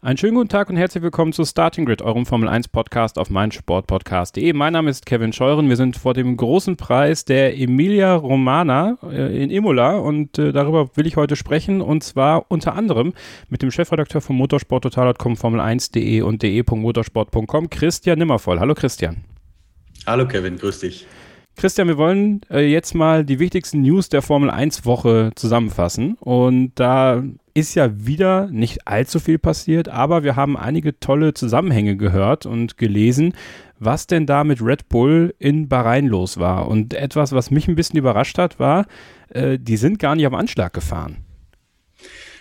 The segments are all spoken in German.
Einen schönen guten Tag und herzlich willkommen zu Starting Grid, eurem Formel 1 Podcast auf meinsportpodcast.de. Mein Name ist Kevin Scheuren. Wir sind vor dem großen Preis der Emilia Romana äh, in Imola und äh, darüber will ich heute sprechen und zwar unter anderem mit dem Chefredakteur von motorsporttotal.com, Formel1.de und de.motorsport.com, Christian Nimmervoll. Hallo Christian. Hallo Kevin, grüß dich. Christian, wir wollen äh, jetzt mal die wichtigsten News der Formel 1 Woche zusammenfassen. Und da ist ja wieder nicht allzu viel passiert, aber wir haben einige tolle Zusammenhänge gehört und gelesen, was denn da mit Red Bull in Bahrain los war. Und etwas, was mich ein bisschen überrascht hat, war, äh, die sind gar nicht am Anschlag gefahren.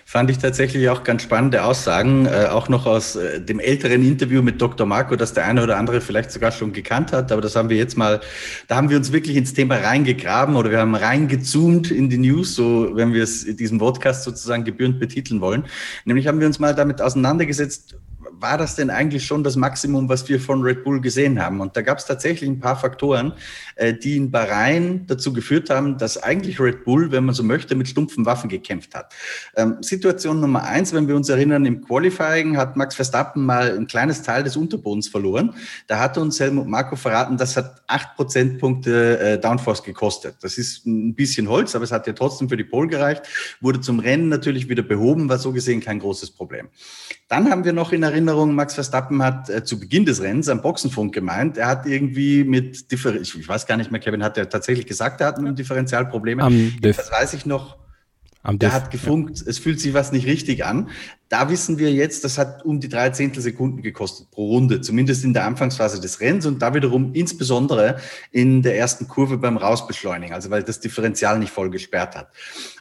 Fand ich tatsächlich auch ganz spannende Aussagen, äh, auch noch aus äh, dem älteren Interview mit Dr. Marco, das der eine oder andere vielleicht sogar schon gekannt hat. Aber das haben wir jetzt mal, da haben wir uns wirklich ins Thema reingegraben oder wir haben reingezoomt in die News, so wenn wir es in diesem Podcast sozusagen gebührend betiteln wollen. Nämlich haben wir uns mal damit auseinandergesetzt, war das denn eigentlich schon das Maximum, was wir von Red Bull gesehen haben? Und da gab es tatsächlich ein paar Faktoren, äh, die in Bahrain dazu geführt haben, dass eigentlich Red Bull, wenn man so möchte, mit stumpfen Waffen gekämpft hat. Ähm, Situation Nummer eins, wenn wir uns erinnern, im Qualifying hat Max Verstappen mal ein kleines Teil des Unterbodens verloren. Da hat uns Helmut Marko verraten, das hat acht Prozentpunkte äh, Downforce gekostet. Das ist ein bisschen Holz, aber es hat ja trotzdem für die Pole gereicht, wurde zum Rennen natürlich wieder behoben, war so gesehen kein großes Problem. Dann haben wir noch in Erinnerung, Max Verstappen hat äh, zu Beginn des Rennens am Boxenfunk gemeint, er hat irgendwie mit, Differ ich, ich weiß gar nicht mehr, Kevin hat er tatsächlich gesagt, er hat mit Differentialprobleme. Um, das weiß ich noch. Der hat gefunkt, ja. es fühlt sich was nicht richtig an. Da wissen wir jetzt, das hat um die drei Zehntelsekunden gekostet pro Runde, zumindest in der Anfangsphase des Rennens und da wiederum insbesondere in der ersten Kurve beim Rausbeschleunigen, also weil das Differential nicht voll gesperrt hat.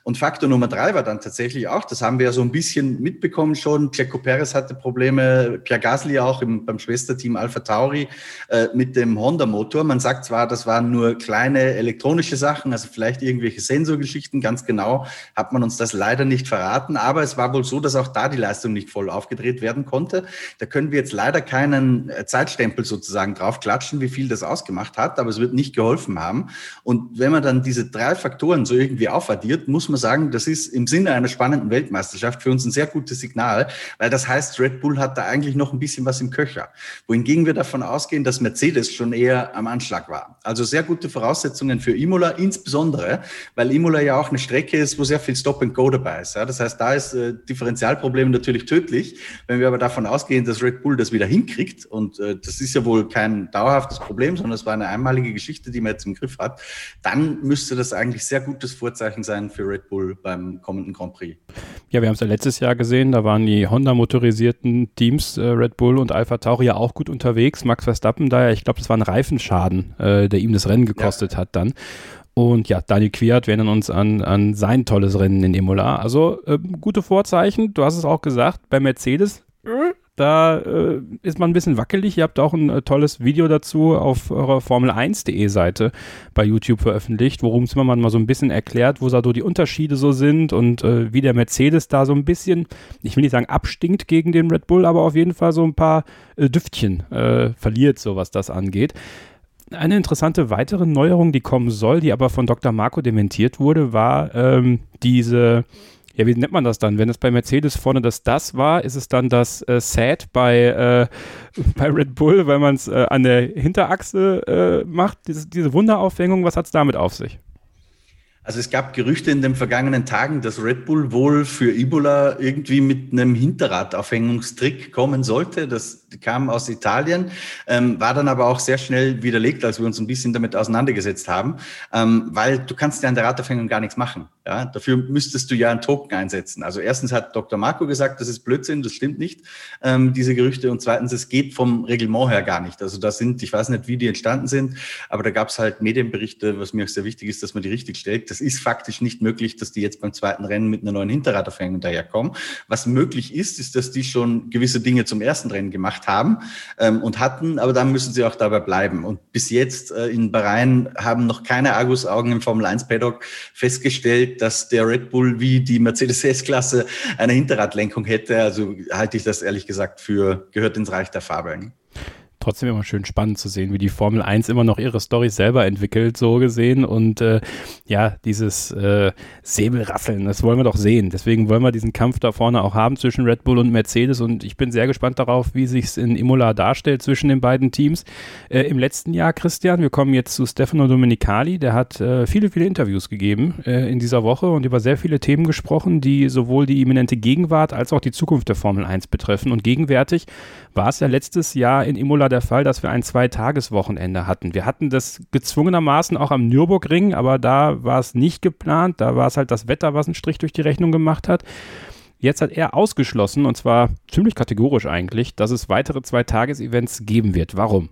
Und Faktor Nummer drei war dann tatsächlich auch, das haben wir ja so ein bisschen mitbekommen schon, Checo Perez hatte Probleme, Pierre Gasly auch im, beim Schwesterteam Alpha Tauri äh, mit dem Honda-Motor. Man sagt zwar, das waren nur kleine elektronische Sachen, also vielleicht irgendwelche Sensorgeschichten, ganz genau hat man uns das leider nicht verraten, aber es war wohl so, dass auch da die die Leistung nicht voll aufgedreht werden konnte. Da können wir jetzt leider keinen äh, Zeitstempel sozusagen draufklatschen, wie viel das ausgemacht hat, aber es wird nicht geholfen haben. Und wenn man dann diese drei Faktoren so irgendwie aufaddiert, muss man sagen, das ist im Sinne einer spannenden Weltmeisterschaft für uns ein sehr gutes Signal, weil das heißt, Red Bull hat da eigentlich noch ein bisschen was im Köcher. Wohingegen wir davon ausgehen, dass Mercedes schon eher am Anschlag war. Also sehr gute Voraussetzungen für Imola, insbesondere, weil Imola ja auch eine Strecke ist, wo sehr viel Stop and Go dabei ist. Das heißt, da ist äh, Differentialproblem Problem natürlich tödlich. Wenn wir aber davon ausgehen, dass Red Bull das wieder hinkriegt, und äh, das ist ja wohl kein dauerhaftes Problem, sondern es war eine einmalige Geschichte, die man jetzt im Griff hat, dann müsste das eigentlich sehr gutes Vorzeichen sein für Red Bull beim kommenden Grand Prix. Ja, wir haben es ja letztes Jahr gesehen, da waren die Honda-motorisierten Teams, äh, Red Bull und Alpha Tauri ja auch gut unterwegs. Max Verstappen da ja, ich glaube, das war ein Reifenschaden, äh, der ihm das Rennen gekostet ja. hat dann. Und ja, Daniel Quiert, wir uns an, an sein tolles Rennen in Imola. Also äh, gute Vorzeichen. Du hast es auch gesagt, bei Mercedes, äh, da äh, ist man ein bisschen wackelig. Ihr habt auch ein äh, tolles Video dazu auf eurer Formel1.de Seite bei YouTube veröffentlicht, worum Zimmermann mal so ein bisschen erklärt, wo da so die Unterschiede so sind und äh, wie der Mercedes da so ein bisschen, ich will nicht sagen abstinkt gegen den Red Bull, aber auf jeden Fall so ein paar äh, Düftchen verliert, so was das angeht. Eine interessante weitere Neuerung, die kommen soll, die aber von Dr. Marco dementiert wurde, war ähm, diese, ja, wie nennt man das dann? Wenn es bei Mercedes vorne das das war, ist es dann das äh, Sad bei, äh, bei Red Bull, weil man es äh, an der Hinterachse äh, macht, diese, diese Wunderaufhängung, was hat es damit auf sich? Also es gab Gerüchte in den vergangenen Tagen, dass Red Bull wohl für Ebola irgendwie mit einem Hinterradaufhängungstrick kommen sollte. Das kam aus Italien, ähm, war dann aber auch sehr schnell widerlegt, als wir uns ein bisschen damit auseinandergesetzt haben, ähm, weil du kannst ja an der Radaufhängung gar nichts machen. Ja, dafür müsstest du ja einen Token einsetzen. Also erstens hat Dr. Marco gesagt, das ist Blödsinn, das stimmt nicht, ähm, diese Gerüchte. Und zweitens, es geht vom Reglement her gar nicht. Also da sind, ich weiß nicht, wie die entstanden sind, aber da gab es halt Medienberichte, was mir auch sehr wichtig ist, dass man die richtig stellt das ist faktisch nicht möglich, dass die jetzt beim zweiten Rennen mit einer neuen Hinterradaufhängung daherkommen. Was möglich ist, ist, dass die schon gewisse Dinge zum ersten Rennen gemacht haben ähm, und hatten, aber dann müssen sie auch dabei bleiben. Und bis jetzt äh, in Bahrain haben noch keine Argusaugen im Formel 1 Paddock festgestellt, dass der Red Bull wie die Mercedes S-Klasse eine Hinterradlenkung hätte. Also halte ich das ehrlich gesagt für gehört ins Reich der Fabeln trotzdem immer schön spannend zu sehen, wie die Formel 1 immer noch ihre Story selber entwickelt, so gesehen. Und äh, ja, dieses äh, Säbelrasseln, das wollen wir doch sehen. Deswegen wollen wir diesen Kampf da vorne auch haben zwischen Red Bull und Mercedes. Und ich bin sehr gespannt darauf, wie sich es in Imola darstellt zwischen den beiden Teams. Äh, Im letzten Jahr, Christian, wir kommen jetzt zu Stefano Domenicali, der hat äh, viele, viele Interviews gegeben äh, in dieser Woche und über sehr viele Themen gesprochen, die sowohl die imminente Gegenwart als auch die Zukunft der Formel 1 betreffen. Und gegenwärtig war es ja letztes Jahr in Imola der Fall, dass wir ein Zweitageswochenende hatten. Wir hatten das gezwungenermaßen auch am Nürburgring, aber da war es nicht geplant. Da war es halt das Wetter, was einen Strich durch die Rechnung gemacht hat. Jetzt hat er ausgeschlossen, und zwar ziemlich kategorisch eigentlich, dass es weitere Zweitages-Events geben wird. Warum?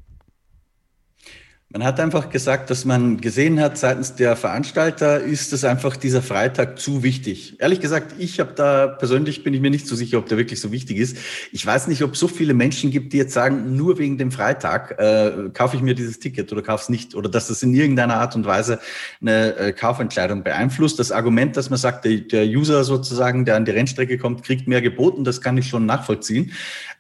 Man hat einfach gesagt, dass man gesehen hat, seitens der Veranstalter ist es einfach dieser Freitag zu wichtig. Ehrlich gesagt, ich habe da persönlich bin ich mir nicht so sicher, ob der wirklich so wichtig ist. Ich weiß nicht, ob es so viele Menschen gibt, die jetzt sagen, nur wegen dem Freitag äh, kaufe ich mir dieses Ticket oder kaufe es nicht oder dass das in irgendeiner Art und Weise eine äh, Kaufentscheidung beeinflusst. Das Argument, dass man sagt, der, der User sozusagen, der an die Rennstrecke kommt, kriegt mehr geboten, das kann ich schon nachvollziehen.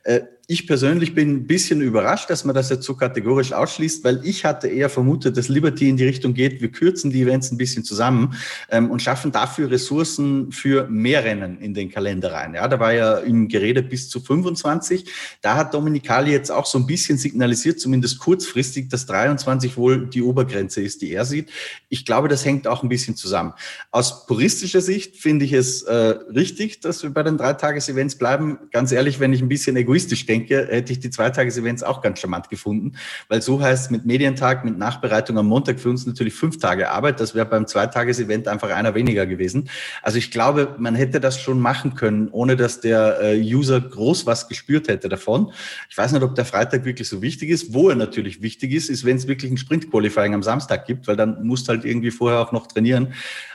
Äh, ich persönlich bin ein bisschen überrascht, dass man das jetzt so kategorisch ausschließt, weil ich hatte eher vermutet, dass Liberty in die Richtung geht, wir kürzen die Events ein bisschen zusammen ähm, und schaffen dafür Ressourcen für mehr Rennen in den Kalender rein. Ja, da war ja im Gerede bis zu 25. Da hat Dominikali jetzt auch so ein bisschen signalisiert, zumindest kurzfristig, dass 23 wohl die Obergrenze ist, die er sieht. Ich glaube, das hängt auch ein bisschen zusammen. Aus puristischer Sicht finde ich es äh, richtig, dass wir bei den Dreitages-Events bleiben. Ganz ehrlich, wenn ich ein bisschen egoistisch denke, denke, hätte ich die Zweitages-Events auch ganz charmant gefunden, weil so heißt mit Medientag, mit Nachbereitung am Montag für uns natürlich fünf Tage Arbeit. Das wäre beim Zweitages-Event einfach einer weniger gewesen. Also ich glaube, man hätte das schon machen können, ohne dass der äh, User groß was gespürt hätte davon. Ich weiß nicht, ob der Freitag wirklich so wichtig ist. Wo er natürlich wichtig ist, ist, wenn es wirklich ein Sprint-Qualifying am Samstag gibt, weil dann musst halt irgendwie vorher auch noch trainieren.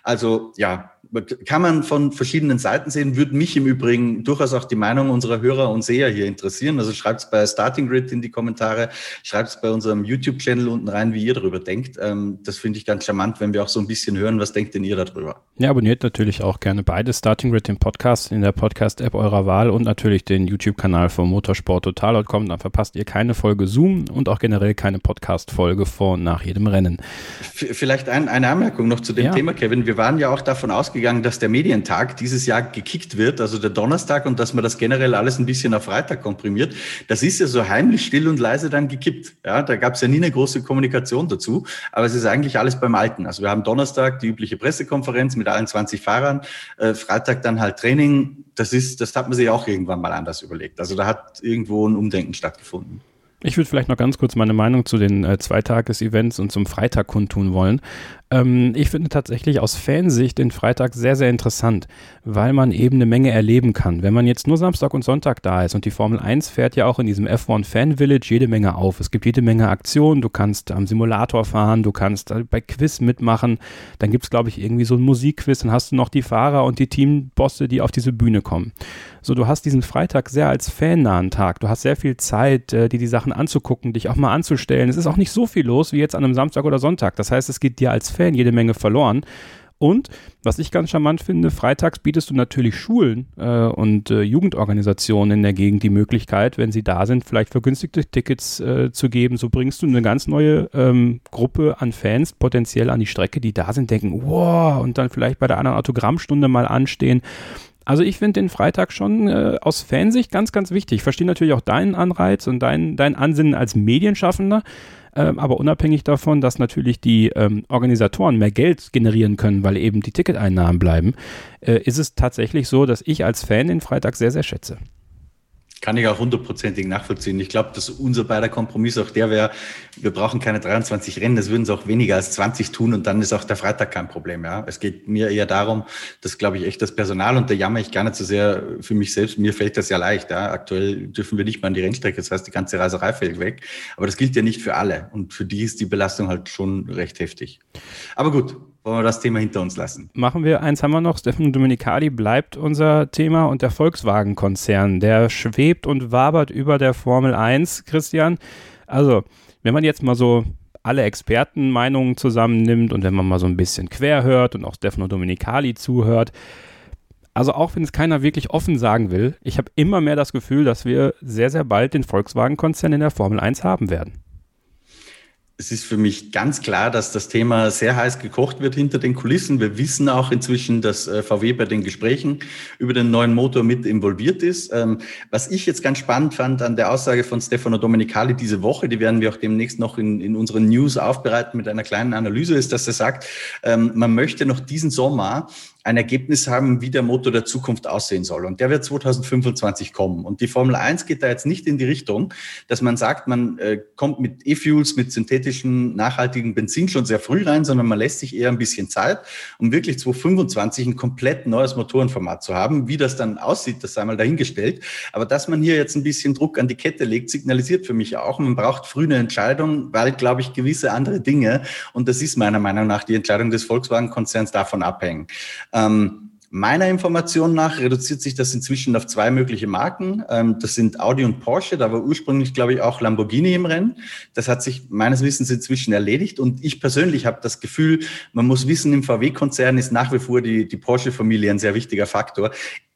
Also ja, kann man von verschiedenen Seiten sehen, würde mich im Übrigen durchaus auch die Meinung unserer Hörer und Seher hier interessieren. Also schreibt es bei Starting Grid in die Kommentare, schreibt es bei unserem YouTube-Channel unten rein, wie ihr darüber denkt. Ähm, das finde ich ganz charmant, wenn wir auch so ein bisschen hören, was denkt denn ihr darüber? Ja, abonniert natürlich auch gerne beide Starting Grid, den Podcast in der Podcast-App eurer Wahl und natürlich den YouTube-Kanal von motorsporttotal.com. Dann verpasst ihr keine Folge Zoom und auch generell keine Podcast-Folge vor und nach jedem Rennen. Vielleicht ein, eine Anmerkung noch zu dem ja. Thema, Kevin. Wir waren ja auch davon ausgegangen, dass der Medientag dieses Jahr gekickt wird, also der Donnerstag, und dass man das generell alles ein bisschen auf Freitag komprimiert. Das ist ja so heimlich still und leise dann gekippt. Ja, da gab es ja nie eine große Kommunikation dazu, aber es ist eigentlich alles beim Alten. Also wir haben Donnerstag die übliche Pressekonferenz mit allen 20 Fahrern, äh, Freitag dann halt Training. Das ist, das hat man sich auch irgendwann mal anders überlegt. Also da hat irgendwo ein Umdenken stattgefunden. Ich würde vielleicht noch ganz kurz meine Meinung zu den äh, Zweitages-Events und zum Freitag kundtun wollen. Ähm, ich finde tatsächlich aus Fansicht den Freitag sehr, sehr interessant, weil man eben eine Menge erleben kann. Wenn man jetzt nur Samstag und Sonntag da ist und die Formel 1 fährt ja auch in diesem F1 Fan Village jede Menge auf. Es gibt jede Menge Aktionen, du kannst am Simulator fahren, du kannst bei Quiz mitmachen, dann gibt es, glaube ich, irgendwie so ein Musikquiz, dann hast du noch die Fahrer und die Teambosse, die auf diese Bühne kommen. So, du hast diesen Freitag sehr als fannahen Tag. Du hast sehr viel Zeit, äh, dir die Sachen anzugucken, dich auch mal anzustellen. Es ist auch nicht so viel los wie jetzt an einem Samstag oder Sonntag. Das heißt, es geht dir als Fan jede Menge verloren. Und was ich ganz charmant finde, freitags bietest du natürlich Schulen äh, und äh, Jugendorganisationen in der Gegend die Möglichkeit, wenn sie da sind, vielleicht vergünstigte Tickets äh, zu geben. So bringst du eine ganz neue ähm, Gruppe an Fans potenziell an die Strecke, die da sind, denken, wow, und dann vielleicht bei der anderen Autogrammstunde mal anstehen. Also ich finde den Freitag schon äh, aus Fansicht ganz, ganz wichtig. Ich verstehe natürlich auch deinen Anreiz und dein, dein Ansinnen als Medienschaffender. Ähm, aber unabhängig davon, dass natürlich die ähm, Organisatoren mehr Geld generieren können, weil eben die Ticketeinnahmen bleiben, äh, ist es tatsächlich so, dass ich als Fan den Freitag sehr, sehr schätze. Kann ich auch hundertprozentig nachvollziehen. Ich glaube, dass unser beider Kompromiss auch der wäre, wir brauchen keine 23 Rennen, das würden sie auch weniger als 20 tun und dann ist auch der Freitag kein Problem. Ja. Es geht mir eher darum, dass, glaube ich, echt das Personal und da jammer ich gar nicht so sehr für mich selbst. Mir fällt das ja leicht. Ja. Aktuell dürfen wir nicht mal an die Rennstrecke, das heißt, die ganze Reiserei fällt weg. Aber das gilt ja nicht für alle und für die ist die Belastung halt schon recht heftig. Aber gut, wollen wir das Thema hinter uns lassen. Machen wir, eins haben wir noch, Stefano Domenicali bleibt unser Thema und der Volkswagen-Konzern, der schwebt und wabert über der Formel 1, Christian. Also, wenn man jetzt mal so alle Expertenmeinungen zusammennimmt und wenn man mal so ein bisschen quer hört und auch Stefano Domenicali zuhört, also auch wenn es keiner wirklich offen sagen will, ich habe immer mehr das Gefühl, dass wir sehr, sehr bald den Volkswagen-Konzern in der Formel 1 haben werden es ist für mich ganz klar, dass das Thema sehr heiß gekocht wird hinter den Kulissen. Wir wissen auch inzwischen, dass äh, VW bei den Gesprächen über den neuen Motor mit involviert ist. Ähm, was ich jetzt ganz spannend fand an der Aussage von Stefano Domenicali diese Woche, die werden wir auch demnächst noch in, in unseren News aufbereiten mit einer kleinen Analyse, ist, dass er sagt, ähm, man möchte noch diesen Sommer ein Ergebnis haben, wie der Motor der Zukunft aussehen soll. Und der wird 2025 kommen. Und die Formel 1 geht da jetzt nicht in die Richtung, dass man sagt, man äh, kommt mit E-Fuels, mit synthetischen, nachhaltigen Benzin schon sehr früh rein, sondern man lässt sich eher ein bisschen Zeit, um wirklich 2025 ein komplett neues Motorenformat zu haben. Wie das dann aussieht, das sei mal dahingestellt. Aber dass man hier jetzt ein bisschen Druck an die Kette legt, signalisiert für mich auch, man braucht früh eine Entscheidung, weil, glaube ich, gewisse andere Dinge, und das ist meiner Meinung nach die Entscheidung des Volkswagen-Konzerns, davon abhängen. Ähm, Meiner Information nach reduziert sich das inzwischen auf zwei mögliche Marken. Ähm, das sind Audi und Porsche. Da war ursprünglich, glaube ich, auch Lamborghini im Rennen. Das hat sich meines Wissens inzwischen erledigt. Und ich persönlich habe das Gefühl, man muss wissen, im VW-Konzern ist nach wie vor die, die Porsche-Familie ein sehr wichtiger Faktor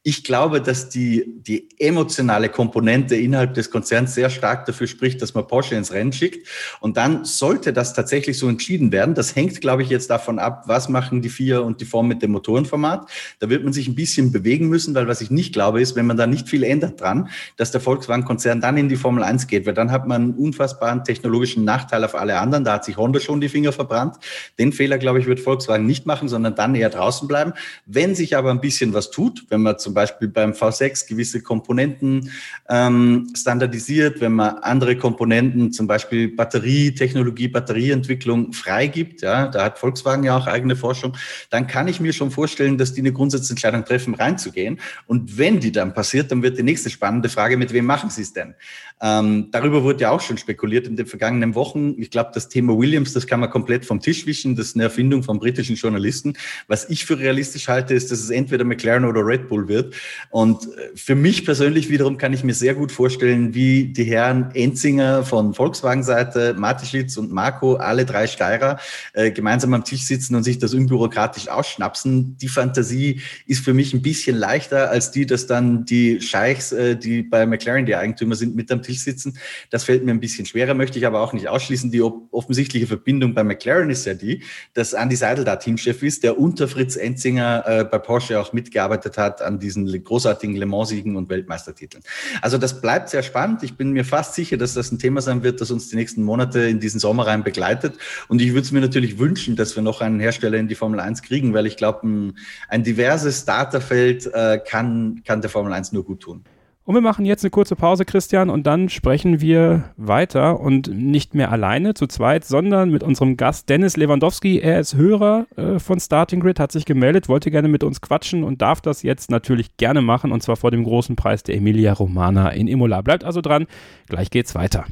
ich glaube, dass die, die emotionale Komponente innerhalb des Konzerns sehr stark dafür spricht, dass man Porsche ins Rennen schickt. Und dann sollte das tatsächlich so entschieden werden. Das hängt, glaube ich, jetzt davon ab, was machen die vier und die Form mit dem Motorenformat. Da wird man sich ein bisschen bewegen müssen, weil was ich nicht glaube, ist, wenn man da nicht viel ändert dran, dass der Volkswagen-Konzern dann in die Formel 1 geht, weil dann hat man einen unfassbaren technologischen Nachteil auf alle anderen. Da hat sich Honda schon die Finger verbrannt. Den Fehler, glaube ich, wird Volkswagen nicht machen, sondern dann eher draußen bleiben. Wenn sich aber ein bisschen was tut, wenn man zum Beispiel beim V6 gewisse Komponenten ähm, standardisiert, wenn man andere Komponenten, zum Beispiel Batterietechnologie, Batterieentwicklung freigibt, ja, da hat Volkswagen ja auch eigene Forschung, dann kann ich mir schon vorstellen, dass die eine Grundsatzentscheidung treffen, reinzugehen. Und wenn die dann passiert, dann wird die nächste spannende Frage, mit wem machen sie es denn? Ähm, darüber wurde ja auch schon spekuliert in den vergangenen Wochen. Ich glaube, das Thema Williams, das kann man komplett vom Tisch wischen. Das ist eine Erfindung von britischen Journalisten. Was ich für realistisch halte, ist, dass es entweder McLaren oder Red Bull wird. Und äh, für mich persönlich wiederum kann ich mir sehr gut vorstellen, wie die Herren Enzinger von Volkswagen-Seite, Matischitz und Marco, alle drei Steirer, äh, gemeinsam am Tisch sitzen und sich das unbürokratisch ausschnapsen. Die Fantasie ist für mich ein bisschen leichter als die, dass dann die Scheichs, äh, die bei McLaren die Eigentümer sind, mit am Tisch sitzen. Das fällt mir ein bisschen schwerer, möchte ich aber auch nicht ausschließen. Die offensichtliche Verbindung bei McLaren ist ja die, dass Andy Seidel da Teamchef ist, der unter Fritz Enzinger äh, bei Porsche auch mitgearbeitet hat an diesen großartigen Le Mans-Siegen und Weltmeistertiteln. Also das bleibt sehr spannend. Ich bin mir fast sicher, dass das ein Thema sein wird, das uns die nächsten Monate in diesen Sommer rein begleitet. Und ich würde es mir natürlich wünschen, dass wir noch einen Hersteller in die Formel 1 kriegen, weil ich glaube, ein, ein diverses Starterfeld äh, kann, kann der Formel 1 nur gut tun. Und wir machen jetzt eine kurze Pause, Christian, und dann sprechen wir weiter und nicht mehr alleine zu zweit, sondern mit unserem Gast Dennis Lewandowski. Er ist Hörer äh, von Starting Grid, hat sich gemeldet, wollte gerne mit uns quatschen und darf das jetzt natürlich gerne machen und zwar vor dem großen Preis der Emilia Romana in Imola. Bleibt also dran, gleich geht's weiter.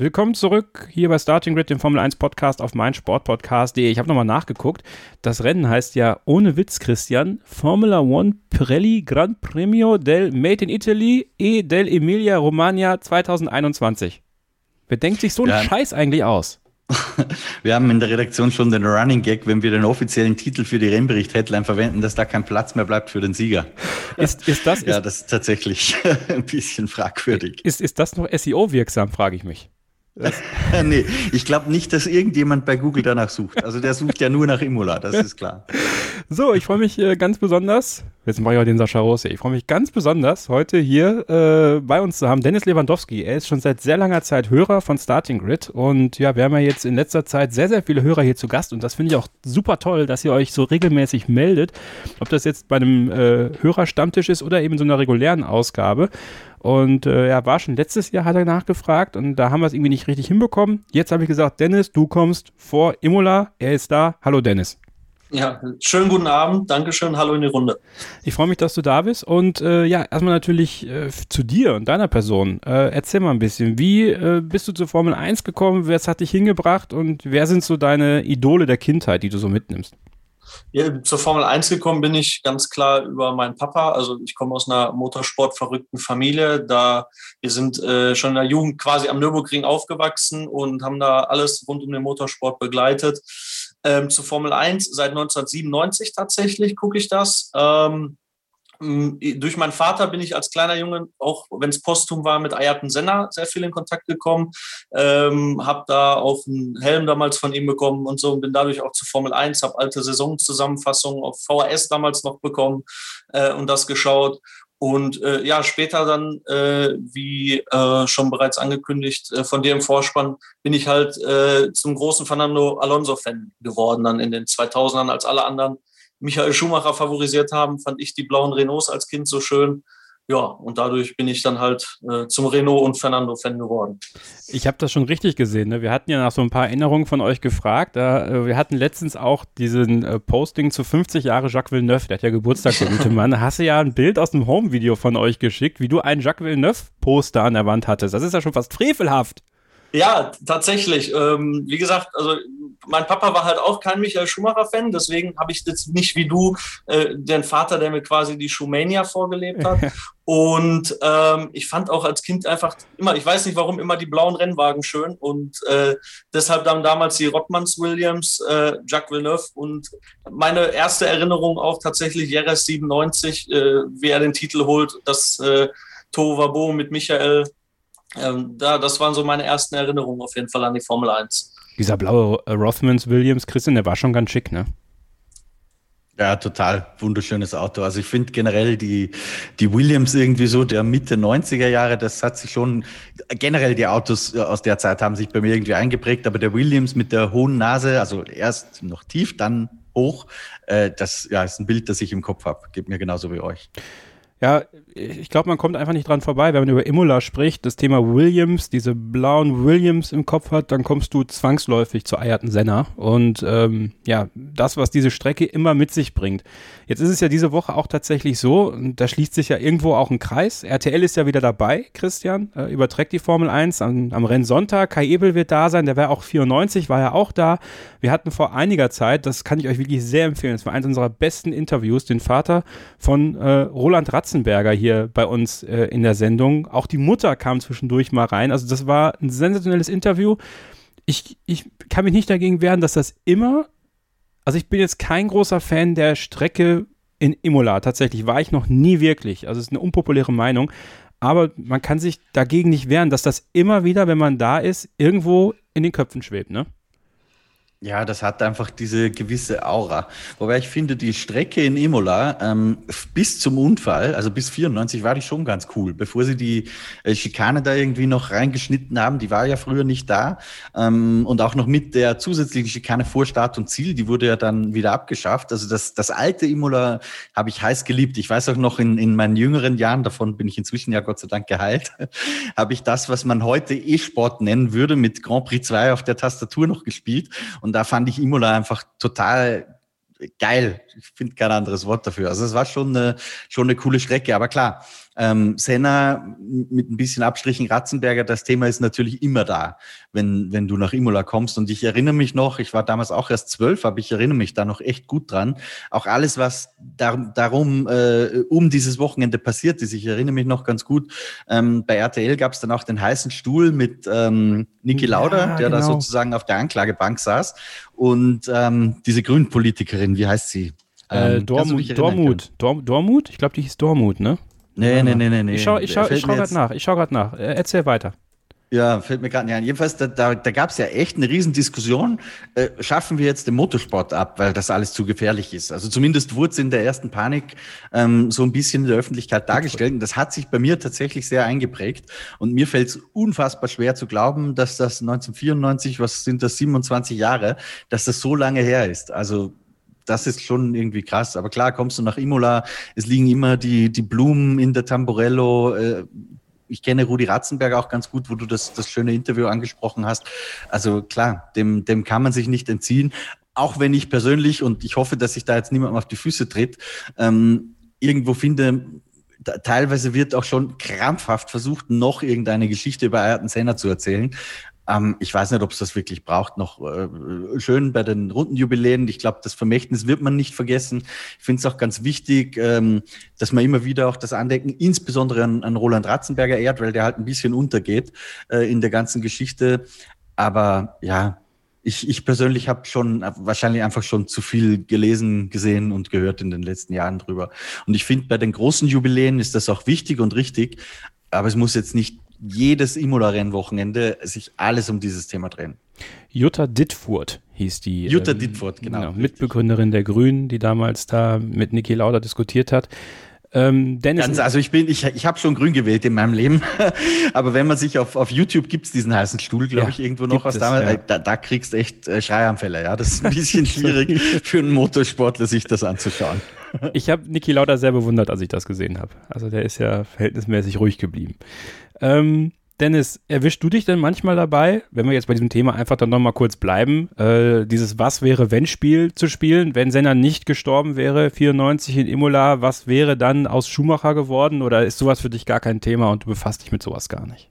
Willkommen zurück hier bei Starting Grid, dem Formel 1 Podcast auf meinsportpodcast.de. Ich habe nochmal nachgeguckt. Das Rennen heißt ja ohne Witz, Christian, Formula One Pirelli Gran Premio del Made in Italy e del Emilia Romagna 2021. Wer denkt sich so einen ja. Scheiß eigentlich aus? Wir haben in der Redaktion schon den Running Gag, wenn wir den offiziellen Titel für die Rennbericht-Headline verwenden, dass da kein Platz mehr bleibt für den Sieger. Ist, ist das, ja, das ist tatsächlich ein bisschen fragwürdig. Ist, ist das noch SEO-wirksam, frage ich mich. nee, ich glaube nicht, dass irgendjemand bei Google danach sucht. Also der sucht ja nur nach Imola, das ist klar. So, ich freue mich äh, ganz besonders, jetzt mache ich auch den Sascha Rose, ich freue mich ganz besonders, heute hier äh, bei uns zu haben Dennis Lewandowski. Er ist schon seit sehr langer Zeit Hörer von Starting Grid und ja, wir haben ja jetzt in letzter Zeit sehr, sehr viele Hörer hier zu Gast und das finde ich auch super toll, dass ihr euch so regelmäßig meldet, ob das jetzt bei einem äh, Hörerstammtisch ist oder eben so einer regulären Ausgabe. Und äh, er war schon letztes Jahr, hat er nachgefragt und da haben wir es irgendwie nicht richtig hinbekommen. Jetzt habe ich gesagt, Dennis, du kommst vor Imola. Er ist da. Hallo Dennis. Ja, schönen guten Abend, Dankeschön, hallo in die Runde. Ich freue mich, dass du da bist und äh, ja, erstmal natürlich äh, zu dir und deiner Person. Äh, erzähl mal ein bisschen, wie äh, bist du zur Formel 1 gekommen, was hat dich hingebracht und wer sind so deine Idole der Kindheit, die du so mitnimmst? Ja, zur Formel 1 gekommen bin ich ganz klar über meinen Papa. Also ich komme aus einer motorsportverrückten Familie. Da wir sind äh, schon in der Jugend quasi am Nürburgring aufgewachsen und haben da alles rund um den Motorsport begleitet. Ähm, zur Formel 1 seit 1997 tatsächlich gucke ich das. Ähm, durch meinen Vater bin ich als kleiner Junge, auch wenn es posthum war, mit Ayrton Senna sehr viel in Kontakt gekommen. Ähm, habe da auch einen Helm damals von ihm bekommen und so und bin dadurch auch zur Formel 1, habe alte Saisonzusammenfassungen auf VHS damals noch bekommen äh, und das geschaut. Und äh, ja, später dann, äh, wie äh, schon bereits angekündigt, äh, von dir im Vorspann, bin ich halt äh, zum großen Fernando Alonso-Fan geworden, dann in den 2000ern, als alle anderen Michael Schumacher favorisiert haben, fand ich die blauen Renaults als Kind so schön. Ja, und dadurch bin ich dann halt äh, zum Renault und Fernando-Fan geworden. Ich habe das schon richtig gesehen. Ne? Wir hatten ja nach so ein paar Erinnerungen von euch gefragt. Äh, wir hatten letztens auch diesen äh, Posting zu 50 Jahre Jacques Villeneuve. Der hat ja Geburtstag, der gute Mann. Hast du ja ein Bild aus dem Home-Video von euch geschickt, wie du einen Jacques Villeneuve-Poster an der Wand hattest. Das ist ja schon fast frevelhaft. Ja, tatsächlich. Ähm, wie gesagt, also mein Papa war halt auch kein Michael Schumacher-Fan, deswegen habe ich jetzt nicht wie du äh, den Vater, der mir quasi die Schumania vorgelebt hat. und ähm, ich fand auch als Kind einfach immer, ich weiß nicht warum, immer die blauen Rennwagen schön. Und äh, deshalb dann damals die Rottmanns Williams, äh, Jacques Villeneuve und meine erste Erinnerung auch tatsächlich Jerez 97, äh, wie er den Titel holt, das äh, Tovabo mit Michael ähm, da, das waren so meine ersten Erinnerungen auf jeden Fall an die Formel 1. Dieser blaue äh, Rothmans Williams, Christian, der war schon ganz schick, ne? Ja, total wunderschönes Auto. Also ich finde generell die, die Williams irgendwie so der Mitte 90er Jahre, das hat sich schon, generell die Autos aus der Zeit haben sich bei mir irgendwie eingeprägt, aber der Williams mit der hohen Nase, also erst noch tief, dann hoch, äh, das ja, ist ein Bild, das ich im Kopf habe. Geht mir genauso wie euch. Ja, ich glaube, man kommt einfach nicht dran vorbei. Wenn man über Imola spricht, das Thema Williams, diese blauen Williams im Kopf hat, dann kommst du zwangsläufig zu Ayrton Senna. Und ähm, ja, das, was diese Strecke immer mit sich bringt. Jetzt ist es ja diese Woche auch tatsächlich so, da schließt sich ja irgendwo auch ein Kreis. RTL ist ja wieder dabei, Christian, äh, überträgt die Formel 1 am, am Rennsonntag. Kai Ebel wird da sein, der war auch 94, war ja auch da. Wir hatten vor einiger Zeit, das kann ich euch wirklich sehr empfehlen, das war eines unserer besten Interviews, den Vater von äh, Roland Ratzenberger hier bei uns äh, in der Sendung. Auch die Mutter kam zwischendurch mal rein. Also das war ein sensationelles Interview. Ich, ich kann mich nicht dagegen wehren, dass das immer, also ich bin jetzt kein großer Fan der Strecke in Imola. Tatsächlich war ich noch nie wirklich. Also es ist eine unpopuläre Meinung. Aber man kann sich dagegen nicht wehren, dass das immer wieder, wenn man da ist, irgendwo in den Köpfen schwebt, ne? Ja, das hat einfach diese gewisse Aura. Wobei ich finde, die Strecke in Imola ähm, bis zum Unfall, also bis 94, war die schon ganz cool. Bevor sie die äh, Schikane da irgendwie noch reingeschnitten haben, die war ja früher nicht da. Ähm, und auch noch mit der zusätzlichen Schikane vor Start und Ziel, die wurde ja dann wieder abgeschafft. Also das, das alte Imola habe ich heiß geliebt. Ich weiß auch noch in, in meinen jüngeren Jahren, davon bin ich inzwischen ja Gott sei Dank geheilt, habe ich das, was man heute E-Sport nennen würde, mit Grand Prix 2 auf der Tastatur noch gespielt. Und und da fand ich Imola einfach total geil. Ich finde kein anderes Wort dafür. Also es war schon eine, schon eine coole Strecke. Aber klar, ähm, Senna mit ein bisschen Abstrichen Ratzenberger, das Thema ist natürlich immer da, wenn, wenn du nach Imola kommst. Und ich erinnere mich noch, ich war damals auch erst zwölf, aber ich erinnere mich da noch echt gut dran. Auch alles, was dar darum äh, um dieses Wochenende passiert ist. Ich erinnere mich noch ganz gut. Ähm, bei RTL gab es dann auch den heißen Stuhl mit ähm, Niki Lauda, ja, der genau. da sozusagen auf der Anklagebank saß. Und ähm, diese Grünpolitikerin, wie heißt sie? Äh, ähm, Dormut, Dormut, Dormut? Ich glaube, die hieß Dormut, ne? Nee, nee, nee, nee, nee. Ich schaue ich schau, ich schau gerade nach. Ich schaue gerade nach. Äh, erzähl weiter. Ja, fällt mir gerade nicht ein. Jedenfalls, da, da, da gab es ja echt eine Riesendiskussion. Äh, schaffen wir jetzt den Motorsport ab, weil das alles zu gefährlich ist? Also zumindest wurde es in der ersten Panik ähm, so ein bisschen in der Öffentlichkeit dargestellt. Und das hat sich bei mir tatsächlich sehr eingeprägt. Und mir fällt es unfassbar schwer zu glauben, dass das 1994, was sind das, 27 Jahre, dass das so lange her ist. Also das ist schon irgendwie krass. Aber klar, kommst du nach Imola, es liegen immer die, die Blumen in der Tamburello. Äh, ich kenne Rudi Ratzenberg auch ganz gut, wo du das, das schöne Interview angesprochen hast. Also klar, dem, dem kann man sich nicht entziehen. Auch wenn ich persönlich, und ich hoffe, dass sich da jetzt niemand auf die Füße tritt, ähm, irgendwo finde, da, teilweise wird auch schon krampfhaft versucht, noch irgendeine Geschichte über Ayrton Senna zu erzählen. Ähm, ich weiß nicht, ob es das wirklich braucht. Noch äh, schön bei den Rundenjubiläen. Ich glaube, das Vermächtnis wird man nicht vergessen. Ich finde es auch ganz wichtig, ähm, dass man immer wieder auch das Andenken, insbesondere an, an Roland Ratzenberger ehrt, weil der halt ein bisschen untergeht äh, in der ganzen Geschichte. Aber ja, ich, ich persönlich habe schon wahrscheinlich einfach schon zu viel gelesen, gesehen und gehört in den letzten Jahren drüber. Und ich finde, bei den großen Jubiläen ist das auch wichtig und richtig, aber es muss jetzt nicht jedes Imola-Rennwochenende sich alles um dieses Thema drehen. Jutta Dittfurt hieß die. Jutta ähm, Dittfurt, genau. genau Mitbegründerin der Grünen, die damals da mit Niki Lauda diskutiert hat. Ähm, Dennis, Ganz, also ich bin, ich, ich habe schon grün gewählt in meinem Leben, aber wenn man sich auf, auf YouTube gibt's diesen heißen Stuhl, glaube ja, ich, irgendwo noch aus damals, ja. da, da kriegst echt äh, Schreianfälle, ja. Das ist ein bisschen schwierig für einen Motorsportler, sich das anzuschauen. Ich habe Niki Lauda sehr bewundert, als ich das gesehen habe. Also der ist ja verhältnismäßig ruhig geblieben. Ähm, Dennis, erwischst du dich denn manchmal dabei, wenn wir jetzt bei diesem Thema einfach dann nochmal kurz bleiben, äh, dieses Was wäre wenn Spiel zu spielen, wenn Senna nicht gestorben wäre, 94 in Imola, was wäre dann aus Schumacher geworden oder ist sowas für dich gar kein Thema und du befasst dich mit sowas gar nicht?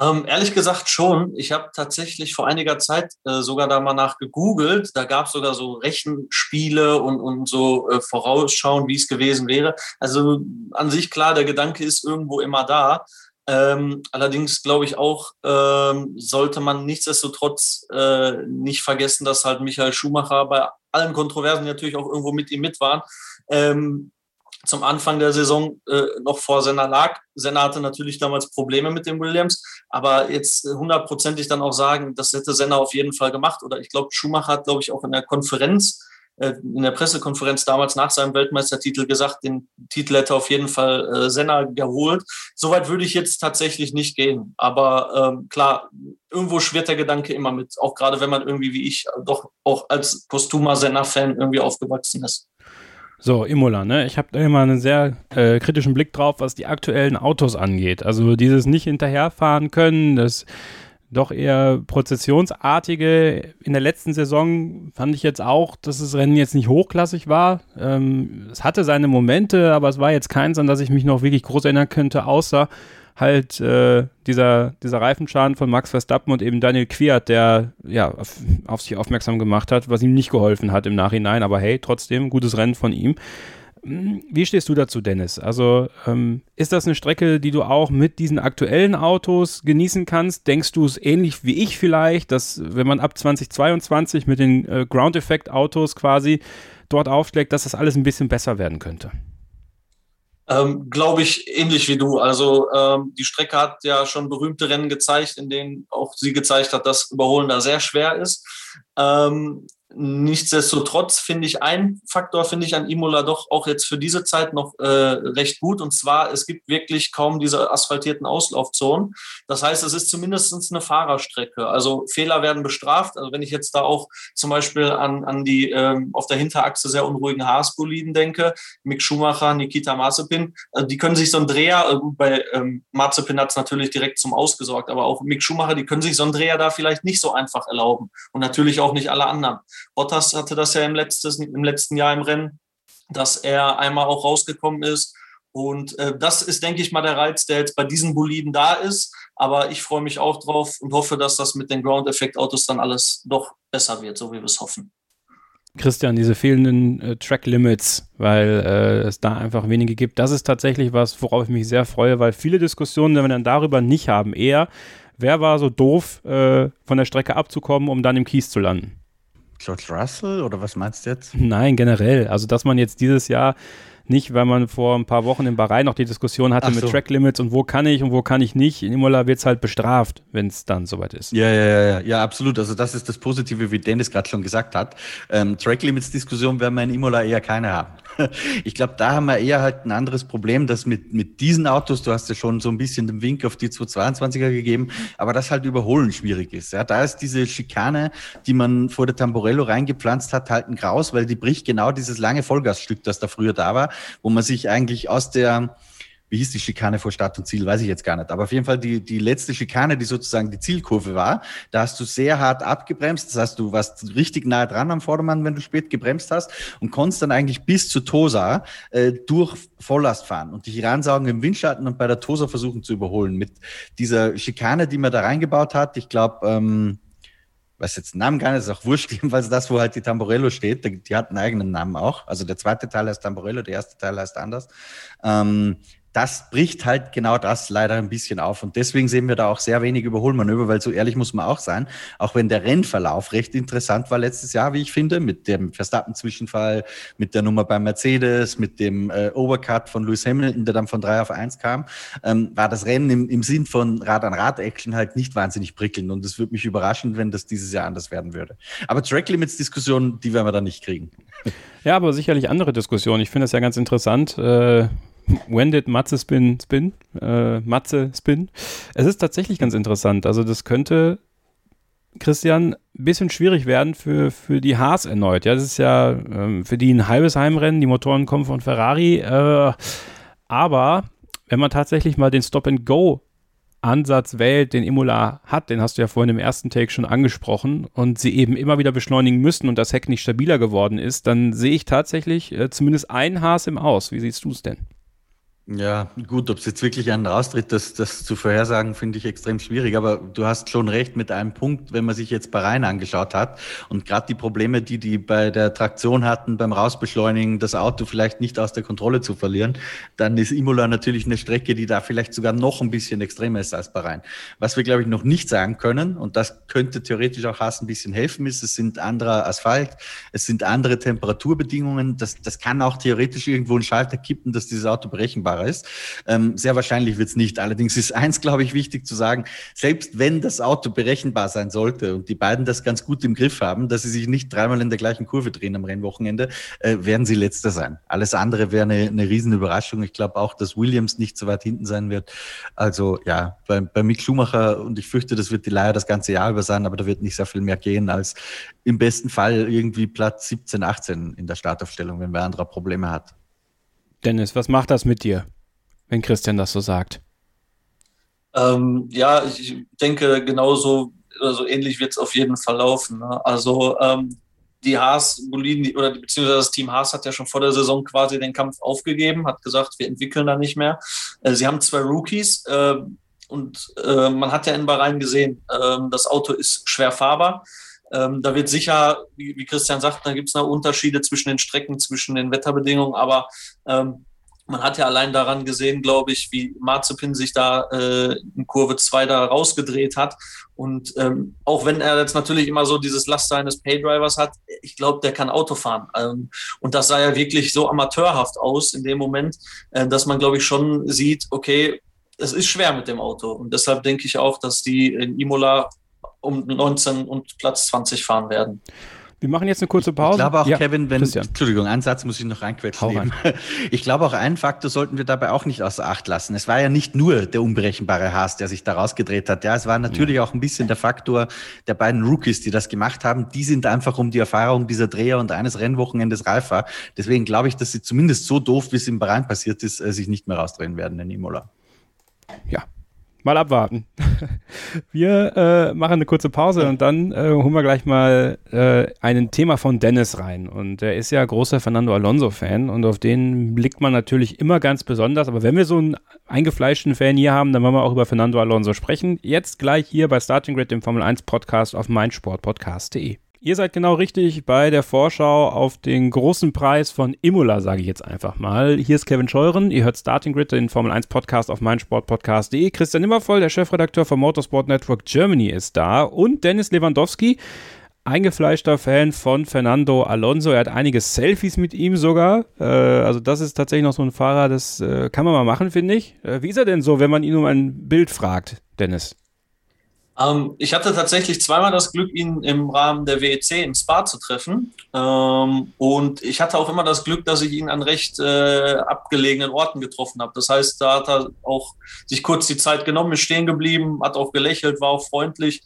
Ähm, ehrlich gesagt schon. Ich habe tatsächlich vor einiger Zeit äh, sogar da mal nach gegoogelt. Da gab es sogar so Rechenspiele und, und so äh, Vorausschauen, wie es gewesen wäre. Also an sich klar, der Gedanke ist irgendwo immer da. Ähm, allerdings glaube ich auch, ähm, sollte man nichtsdestotrotz äh, nicht vergessen, dass halt Michael Schumacher bei allen Kontroversen natürlich auch irgendwo mit ihm mit waren. Ähm, zum Anfang der Saison äh, noch vor Senna lag. Senna hatte natürlich damals Probleme mit dem Williams, aber jetzt hundertprozentig dann auch sagen, das hätte Senna auf jeden Fall gemacht. Oder ich glaube, Schumacher hat, glaube ich, auch in der Konferenz in der Pressekonferenz damals nach seinem Weltmeistertitel gesagt, den Titel hätte auf jeden Fall äh, Senna geholt. Soweit würde ich jetzt tatsächlich nicht gehen. Aber ähm, klar, irgendwo schwirrt der Gedanke immer mit, auch gerade wenn man irgendwie wie ich doch auch als posthumer Senna-Fan irgendwie aufgewachsen ist. So, Imola, ne? Ich habe da immer einen sehr äh, kritischen Blick drauf, was die aktuellen Autos angeht. Also dieses nicht hinterherfahren können, das doch eher prozessionsartige. In der letzten Saison fand ich jetzt auch, dass das Rennen jetzt nicht hochklassig war. Ähm, es hatte seine Momente, aber es war jetzt keins, an das ich mich noch wirklich groß erinnern könnte, außer halt äh, dieser, dieser Reifenschaden von Max Verstappen und eben Daniel Quiert, der ja auf, auf sich aufmerksam gemacht hat, was ihm nicht geholfen hat im Nachhinein. Aber hey, trotzdem gutes Rennen von ihm. Wie stehst du dazu, Dennis? Also ähm, ist das eine Strecke, die du auch mit diesen aktuellen Autos genießen kannst? Denkst du es ähnlich wie ich vielleicht, dass wenn man ab 2022 mit den äh, Ground-Effekt-Autos quasi dort aufschlägt, dass das alles ein bisschen besser werden könnte? Ähm, Glaube ich ähnlich wie du. Also ähm, die Strecke hat ja schon berühmte Rennen gezeigt, in denen auch sie gezeigt hat, dass Überholen da sehr schwer ist. Ähm, Nichtsdestotrotz finde ich ein Faktor, finde ich an Imola doch auch jetzt für diese Zeit noch äh, recht gut. Und zwar, es gibt wirklich kaum diese asphaltierten Auslaufzonen. Das heißt, es ist zumindest eine Fahrerstrecke. Also Fehler werden bestraft. Also wenn ich jetzt da auch zum Beispiel an, an die ähm, auf der Hinterachse sehr unruhigen Haas-Boliden denke, Mick Schumacher, Nikita Mazepin, also die können sich so einen Dreher, äh, bei ähm, Mazepin hat es natürlich direkt zum Ausgesorgt, aber auch Mick Schumacher, die können sich so einen Dreher da vielleicht nicht so einfach erlauben. Und natürlich auch nicht alle anderen. Bottas hatte das ja im, letztes, im letzten Jahr im Rennen, dass er einmal auch rausgekommen ist. Und äh, das ist, denke ich mal, der Reiz, der jetzt bei diesen Boliden da ist. Aber ich freue mich auch drauf und hoffe, dass das mit den Ground-Effekt-Autos dann alles doch besser wird, so wie wir es hoffen. Christian, diese fehlenden äh, Track-Limits, weil äh, es da einfach wenige gibt, das ist tatsächlich was, worauf ich mich sehr freue, weil viele Diskussionen, wenn wir dann darüber nicht haben, eher, wer war so doof, äh, von der Strecke abzukommen, um dann im Kies zu landen. George Russell oder was meinst du jetzt? Nein, generell. Also, dass man jetzt dieses Jahr nicht, weil man vor ein paar Wochen in Bahrain noch die Diskussion hatte so. mit Track Limits und wo kann ich und wo kann ich nicht. In Imola wird es halt bestraft, wenn es dann soweit ist. Ja, ja, ja, ja, absolut. Also das ist das Positive, wie Dennis gerade schon gesagt hat. Ähm, Track Limits Diskussion werden wir in Imola eher keine haben. Ich glaube, da haben wir eher halt ein anderes Problem, dass mit, mit diesen Autos, du hast ja schon so ein bisschen den Wink auf die 222er gegeben, aber das halt überholen schwierig ist. Ja, da ist diese Schikane, die man vor der Tamborello reingepflanzt hat, halt ein Graus, weil die bricht genau dieses lange Vollgasstück, das da früher da war, wo man sich eigentlich aus der wie hieß die Schikane vor Start und Ziel, weiß ich jetzt gar nicht. Aber auf jeden Fall die, die letzte Schikane, die sozusagen die Zielkurve war, da hast du sehr hart abgebremst. Das heißt, du warst richtig nahe dran am Vordermann, wenn du spät gebremst hast und konntest dann eigentlich bis zu Tosa äh, durch Volllast fahren und dich ransaugen im Windschatten und bei der Tosa versuchen zu überholen. Mit dieser Schikane, die man da reingebaut hat, ich glaube, ähm, weiß jetzt den Namen gar nicht, ist auch wurscht, jedenfalls das, wo halt die Tamborello steht, die, die hat einen eigenen Namen auch. Also der zweite Teil heißt Tamborello, der erste Teil heißt anders. Ähm, das bricht halt genau das leider ein bisschen auf. Und deswegen sehen wir da auch sehr wenig Überholmanöver, weil so ehrlich muss man auch sein, auch wenn der Rennverlauf recht interessant war letztes Jahr, wie ich finde, mit dem Verstappen-Zwischenfall, mit der Nummer bei Mercedes, mit dem äh, Overcut von Lewis Hamilton, der dann von drei auf eins kam, ähm, war das Rennen im, im Sinn von Rad-an-Rad-Action halt nicht wahnsinnig prickelnd. Und es würde mich überraschen, wenn das dieses Jahr anders werden würde. Aber Track Limits-Diskussion, die werden wir dann nicht kriegen. Ja, aber sicherlich andere Diskussionen. Ich finde das ja ganz interessant. Äh When did Matze spin, spin? Äh, Matze spin? Es ist tatsächlich ganz interessant. Also das könnte, Christian, ein bisschen schwierig werden für, für die Haas erneut. Ja, das ist ja ähm, für die ein halbes Heimrennen. Die Motoren kommen von Ferrari. Äh, aber wenn man tatsächlich mal den Stop-and-Go Ansatz wählt, den Imola hat, den hast du ja vorhin im ersten Take schon angesprochen, und sie eben immer wieder beschleunigen müssen und das Heck nicht stabiler geworden ist, dann sehe ich tatsächlich äh, zumindest ein Haas im Aus. Wie siehst du es denn? Ja, gut, ob es jetzt wirklich einen raustritt, das, das zu vorhersagen, finde ich extrem schwierig. Aber du hast schon recht mit einem Punkt, wenn man sich jetzt Bahrain angeschaut hat und gerade die Probleme, die die bei der Traktion hatten, beim Rausbeschleunigen, das Auto vielleicht nicht aus der Kontrolle zu verlieren, dann ist Imola natürlich eine Strecke, die da vielleicht sogar noch ein bisschen extremer ist als Bahrain. Was wir, glaube ich, noch nicht sagen können, und das könnte theoretisch auch Haas ein bisschen helfen, ist, es sind anderer Asphalt, es sind andere Temperaturbedingungen. Das, das kann auch theoretisch irgendwo einen Schalter kippen, dass dieses Auto berechenbar ist. Ähm, sehr wahrscheinlich wird es nicht. Allerdings ist eins, glaube ich, wichtig zu sagen, selbst wenn das Auto berechenbar sein sollte und die beiden das ganz gut im Griff haben, dass sie sich nicht dreimal in der gleichen Kurve drehen am Rennwochenende, äh, werden sie letzter sein. Alles andere wäre eine, eine Riesenüberraschung. Ich glaube auch, dass Williams nicht so weit hinten sein wird. Also ja, bei, bei Mick Schumacher und ich fürchte, das wird die Leier das ganze Jahr über sein, aber da wird nicht sehr viel mehr gehen als im besten Fall irgendwie Platz 17, 18 in der Startaufstellung, wenn wer andere Probleme hat. Dennis, was macht das mit dir, wenn Christian das so sagt? Ähm, ja, ich denke, genauso also ähnlich wird es auf jeden Fall laufen. Ne? Also ähm, die Haas, Boliden, oder beziehungsweise das Team Haas hat ja schon vor der Saison quasi den Kampf aufgegeben, hat gesagt, wir entwickeln da nicht mehr. Äh, sie haben zwei Rookies äh, und äh, man hat ja in Bahrain gesehen, ähm, das Auto ist schwer fahrbar. Ähm, da wird sicher, wie, wie Christian sagt, da gibt es noch Unterschiede zwischen den Strecken, zwischen den Wetterbedingungen, aber ähm, man hat ja allein daran gesehen, glaube ich, wie Marzipin sich da äh, in Kurve 2 da rausgedreht hat. Und ähm, auch wenn er jetzt natürlich immer so dieses Laster eines Paydrivers hat, ich glaube, der kann Auto fahren. Ähm, und das sah ja wirklich so amateurhaft aus in dem Moment, äh, dass man, glaube ich, schon sieht, okay, es ist schwer mit dem Auto. Und deshalb denke ich auch, dass die in Imola um 19 und Platz 20 fahren werden. Wir machen jetzt eine kurze Pause. Ich glaube auch, ja, Kevin, wenn, Christian. Entschuldigung, einen Satz muss ich noch reinquetschen. Rein. Ich glaube auch, einen Faktor sollten wir dabei auch nicht außer Acht lassen. Es war ja nicht nur der unberechenbare Haas, der sich da rausgedreht hat. Ja, es war natürlich ja. auch ein bisschen der Faktor der beiden Rookies, die das gemacht haben. Die sind einfach um die Erfahrung dieser Dreher und eines Rennwochenendes reifer. Deswegen glaube ich, dass sie zumindest so doof, wie es im Bahrain passiert ist, äh, sich nicht mehr rausdrehen werden in Imola. Ja, mal abwarten. Wir äh, machen eine kurze Pause und dann äh, holen wir gleich mal äh, ein Thema von Dennis rein. Und er ist ja großer Fernando Alonso-Fan und auf den blickt man natürlich immer ganz besonders. Aber wenn wir so einen eingefleischten Fan hier haben, dann wollen wir auch über Fernando Alonso sprechen. Jetzt gleich hier bei Starting Grid, dem Formel 1 Podcast auf meinsportpodcast.de. Ihr seid genau richtig bei der Vorschau auf den großen Preis von Imola, sage ich jetzt einfach mal. Hier ist Kevin Scheuren. Ihr hört Starting Grid, den Formel 1 Podcast auf meinsportpodcast.de. Christian Immervoll, der Chefredakteur vom Motorsport Network Germany, ist da. Und Dennis Lewandowski, eingefleischter Fan von Fernando Alonso. Er hat einige Selfies mit ihm sogar. Äh, also das ist tatsächlich noch so ein Fahrer, das äh, kann man mal machen, finde ich. Äh, wie ist er denn so, wenn man ihn um ein Bild fragt, Dennis? Ähm, ich hatte tatsächlich zweimal das Glück, ihn im Rahmen der WEC im Spa zu treffen. Ähm, und ich hatte auch immer das Glück, dass ich ihn an recht äh, abgelegenen Orten getroffen habe. Das heißt, da hat er auch sich kurz die Zeit genommen, ist stehen geblieben, hat auch gelächelt, war auch freundlich.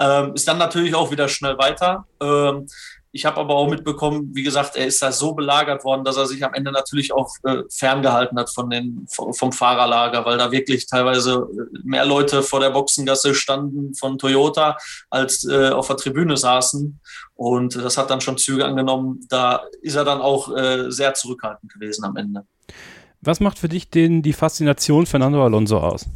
Ähm, ist dann natürlich auch wieder schnell weiter. Ähm, Ich habe aber auch mitbekommen, wie gesagt, er ist da so belagert worden, dass er sich am Ende natürlich auch äh, ferngehalten hat von den, vom Fahrerlager, weil da wirklich teilweise äh, mehr Leute vor der Boxengasse standen von Toyota, als äh, auf der Tribüne saßen. Und das hat dann schon Züge angenommen. Da ist er dann auch äh, sehr zurückhaltend gewesen am Ende. Was macht für dich den, die Faszination Fernando Alonso aus?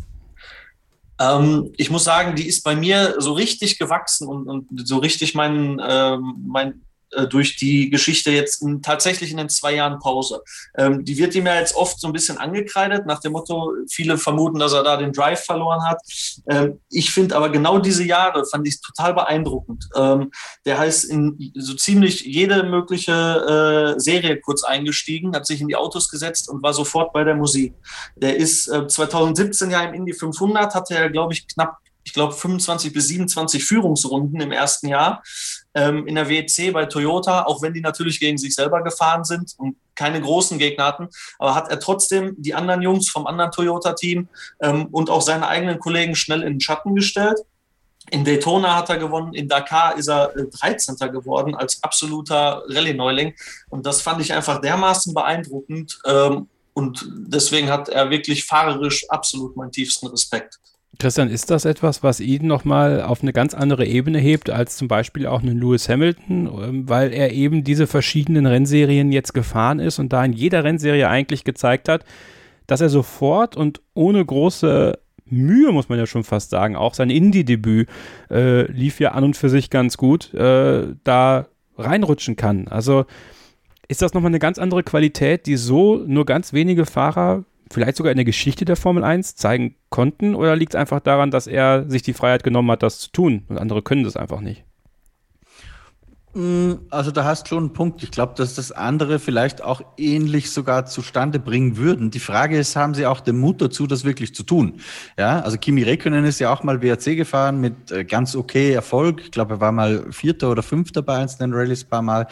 Ähm, ich muss sagen, die ist bei mir so richtig gewachsen und, und so richtig mein, ähm, mein durch die Geschichte jetzt in, tatsächlich in den zwei Jahren Pause. Ähm, die wird ihm ja jetzt oft so ein bisschen angekreidet, nach dem Motto, viele vermuten, dass er da den Drive verloren hat. Ähm, ich finde aber genau diese Jahre fand ich total beeindruckend. Ähm, der heißt in so ziemlich jede mögliche äh, Serie kurz eingestiegen, hat sich in die Autos gesetzt und war sofort bei der Musik. Der ist äh, 2017 ja im Indy 500, hatte er, glaube ich, knapp ich glaube, 25 bis 27 Führungsrunden im ersten Jahr ähm, in der WEC bei Toyota, auch wenn die natürlich gegen sich selber gefahren sind und keine großen Gegner hatten, aber hat er trotzdem die anderen Jungs vom anderen Toyota-Team ähm, und auch seine eigenen Kollegen schnell in den Schatten gestellt. In Daytona hat er gewonnen, in Dakar ist er 13. Äh, geworden als absoluter Rallye-Neuling. Und das fand ich einfach dermaßen beeindruckend. Ähm, und deswegen hat er wirklich fahrerisch absolut meinen tiefsten Respekt. Christian, ist das etwas, was ihn nochmal auf eine ganz andere Ebene hebt als zum Beispiel auch einen Lewis Hamilton, ähm, weil er eben diese verschiedenen Rennserien jetzt gefahren ist und da in jeder Rennserie eigentlich gezeigt hat, dass er sofort und ohne große Mühe, muss man ja schon fast sagen, auch sein Indie-Debüt äh, lief ja an und für sich ganz gut, äh, da reinrutschen kann. Also ist das nochmal eine ganz andere Qualität, die so nur ganz wenige Fahrer vielleicht sogar in der Geschichte der Formel 1 zeigen konnten? Oder liegt es einfach daran, dass er sich die Freiheit genommen hat, das zu tun und andere können das einfach nicht? Mm, also da hast du schon einen Punkt. Ich glaube, dass das andere vielleicht auch ähnlich sogar zustande bringen würden. Die Frage ist, haben sie auch den Mut dazu, das wirklich zu tun? Ja, also Kimi Räikkönen ist ja auch mal WRC gefahren mit äh, ganz okay Erfolg. Ich glaube, er war mal Vierter oder Fünfter bei einzelnen Rallyes paar Mal.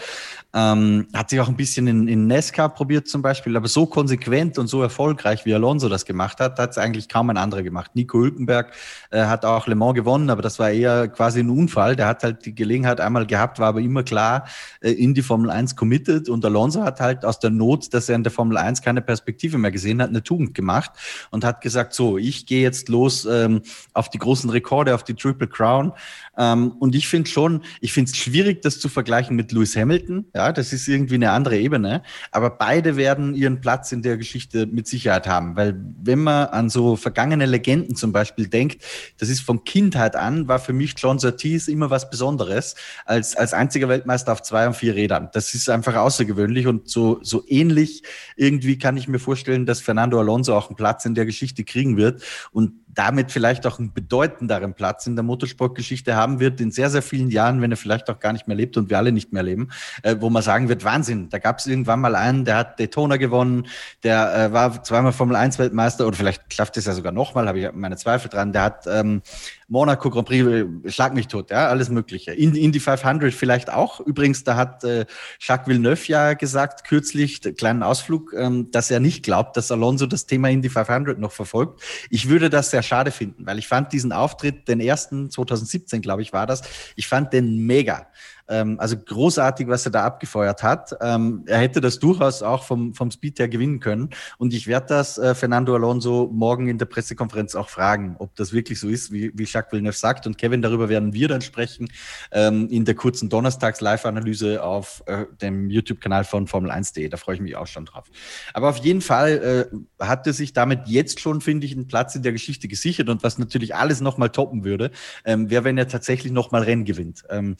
Ähm, hat sich auch ein bisschen in, in NASCAR probiert zum Beispiel, aber so konsequent und so erfolgreich, wie Alonso das gemacht hat, hat es eigentlich kaum ein anderer gemacht. Nico Hülkenberg äh, hat auch Le Mans gewonnen, aber das war eher quasi ein Unfall. Der hat halt die Gelegenheit einmal gehabt, war aber immer klar äh, in die Formel 1 committed. Und Alonso hat halt aus der Not, dass er in der Formel 1 keine Perspektive mehr gesehen hat, eine Tugend gemacht und hat gesagt, so, ich gehe jetzt los ähm, auf die großen Rekorde, auf die Triple Crown ähm, und ich finde schon, ich finde es schwierig, das zu vergleichen mit Lewis Hamilton. Ja, das ist irgendwie eine andere Ebene. Aber beide werden ihren Platz in der Geschichte mit Sicherheit haben. Weil wenn man an so vergangene Legenden zum Beispiel denkt, das ist von Kindheit an, war für mich John Surtees immer was Besonderes als, als einziger Weltmeister auf zwei und vier Rädern. Das ist einfach außergewöhnlich und so, so ähnlich irgendwie kann ich mir vorstellen, dass Fernando Alonso auch einen Platz in der Geschichte kriegen wird. Und damit vielleicht auch einen bedeutenderen Platz in der Motorsportgeschichte haben wird in sehr, sehr vielen Jahren, wenn er vielleicht auch gar nicht mehr lebt und wir alle nicht mehr leben, äh, wo man sagen wird, Wahnsinn, da gab es irgendwann mal einen, der hat Daytona gewonnen, der äh, war zweimal Formel 1 Weltmeister oder vielleicht klafft es ja sogar nochmal, habe ich meine Zweifel dran, der hat ähm, Monaco Grand Prix, schlag mich tot, ja, alles Mögliche. In, Indy 500 vielleicht auch. Übrigens, da hat äh, Jacques Villeneuve ja gesagt, kürzlich, kleinen Ausflug, ähm, dass er nicht glaubt, dass Alonso das Thema Indy 500 noch verfolgt. Ich würde das sehr schade finden, weil ich fand diesen Auftritt, den ersten 2017, glaube ich, war das, ich fand den mega. Ähm, also großartig, was er da abgefeuert hat. Ähm, er hätte das durchaus auch vom, vom Speed her gewinnen können. Und ich werde das äh, Fernando Alonso morgen in der Pressekonferenz auch fragen, ob das wirklich so ist, wie, wie Jacques Villeneuve sagt. Und Kevin, darüber werden wir dann sprechen ähm, in der kurzen Donnerstags-Live-Analyse auf äh, dem YouTube-Kanal von Formel1.de. Da freue ich mich auch schon drauf. Aber auf jeden Fall äh, hatte sich damit jetzt schon, finde ich, einen Platz in der Geschichte gesichert. Und was natürlich alles nochmal toppen würde, ähm, wäre, wenn er tatsächlich nochmal Rennen gewinnt. Ähm,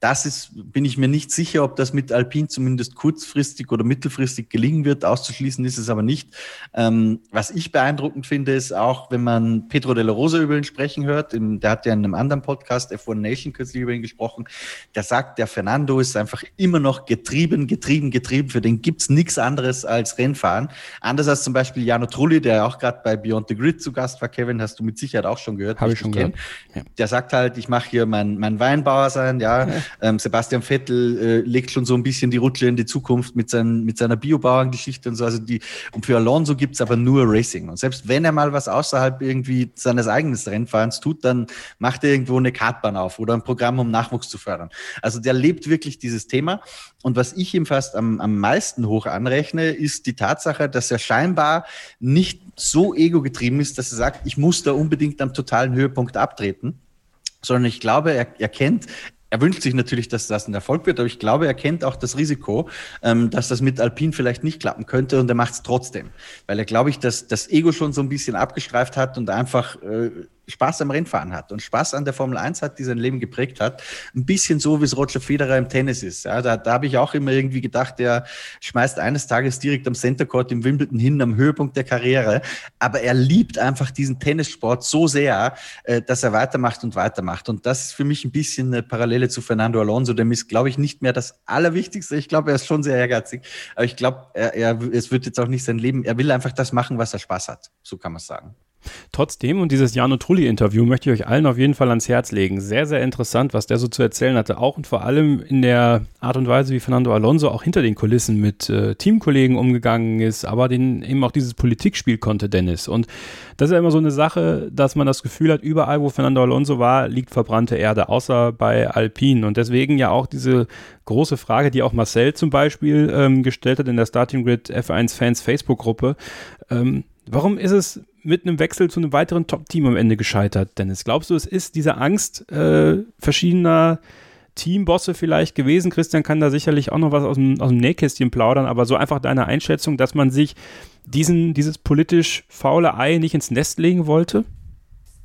das ist, bin ich mir nicht sicher, ob das mit Alpine zumindest kurzfristig oder mittelfristig gelingen wird. Auszuschließen ist es aber nicht. Ähm, was ich beeindruckend finde, ist auch, wenn man Pedro de la Rosa über ihn sprechen hört, in, der hat ja in einem anderen Podcast, F1 Nation, kürzlich über ihn gesprochen, der sagt, der Fernando ist einfach immer noch getrieben, getrieben, getrieben. Für den gibt's nichts anderes als Rennfahren. Anders als zum Beispiel Jano Trulli, der auch gerade bei Beyond the Grid zu Gast war. Kevin, hast du mit Sicherheit auch schon gehört. Habe ich schon gehört. Ja. Der sagt halt, ich mache hier mein, mein Weinbauer sein, ja. Ähm, Sebastian Vettel äh, legt schon so ein bisschen die Rutsche in die Zukunft mit, seinen, mit seiner Biobauerngeschichte und so. Also die, und für Alonso gibt's aber nur Racing. Und selbst wenn er mal was außerhalb irgendwie seines eigenen Rennfahrens tut, dann macht er irgendwo eine Kartbahn auf oder ein Programm, um Nachwuchs zu fördern. Also der lebt wirklich dieses Thema. Und was ich ihm fast am, am meisten hoch anrechne, ist die Tatsache, dass er scheinbar nicht so ego-getrieben ist, dass er sagt, ich muss da unbedingt am totalen Höhepunkt abtreten, sondern ich glaube, er, er kennt, er wünscht sich natürlich, dass das ein Erfolg wird, aber ich glaube, er kennt auch das Risiko, ähm, dass das mit Alpine vielleicht nicht klappen könnte und er macht es trotzdem. Weil er, glaube ich, dass das Ego schon so ein bisschen abgestreift hat und einfach äh, Spaß am Rennfahren hat und Spaß an der Formel 1 hat, die sein Leben geprägt hat. Ein bisschen so, wie es Roger Federer im Tennis ist. Ja, da da habe ich auch immer irgendwie gedacht, der schmeißt eines Tages direkt am Center Court im Wimbledon hin, am Höhepunkt der Karriere. Aber er liebt einfach diesen Tennissport so sehr, äh, dass er weitermacht und weitermacht. Und das ist für mich ein bisschen eine Parallele zu Fernando Alonso. Dem ist, glaube ich, nicht mehr das Allerwichtigste. Ich glaube, er ist schon sehr ehrgeizig. Aber ich glaube, er, er, es wird jetzt auch nicht sein Leben. Er will einfach das machen, was er Spaß hat. So kann man es sagen. Trotzdem, und dieses Jano Trulli-Interview möchte ich euch allen auf jeden Fall ans Herz legen. Sehr, sehr interessant, was der so zu erzählen hatte. Auch und vor allem in der Art und Weise, wie Fernando Alonso auch hinter den Kulissen mit äh, Teamkollegen umgegangen ist, aber den, eben auch dieses Politikspiel konnte, Dennis. Und das ist ja immer so eine Sache, dass man das Gefühl hat, überall, wo Fernando Alonso war, liegt verbrannte Erde, außer bei Alpine. Und deswegen ja auch diese große Frage, die auch Marcel zum Beispiel ähm, gestellt hat in der Starting Grid F1 Fans Facebook-Gruppe. Ähm, warum ist es mit einem Wechsel zu einem weiteren Top-Team am Ende gescheitert, Dennis? Glaubst du, es ist diese Angst äh, verschiedener Teambosse vielleicht gewesen? Christian kann da sicherlich auch noch was aus dem, aus dem Nähkästchen plaudern, aber so einfach deine Einschätzung, dass man sich diesen, dieses politisch faule Ei nicht ins Nest legen wollte?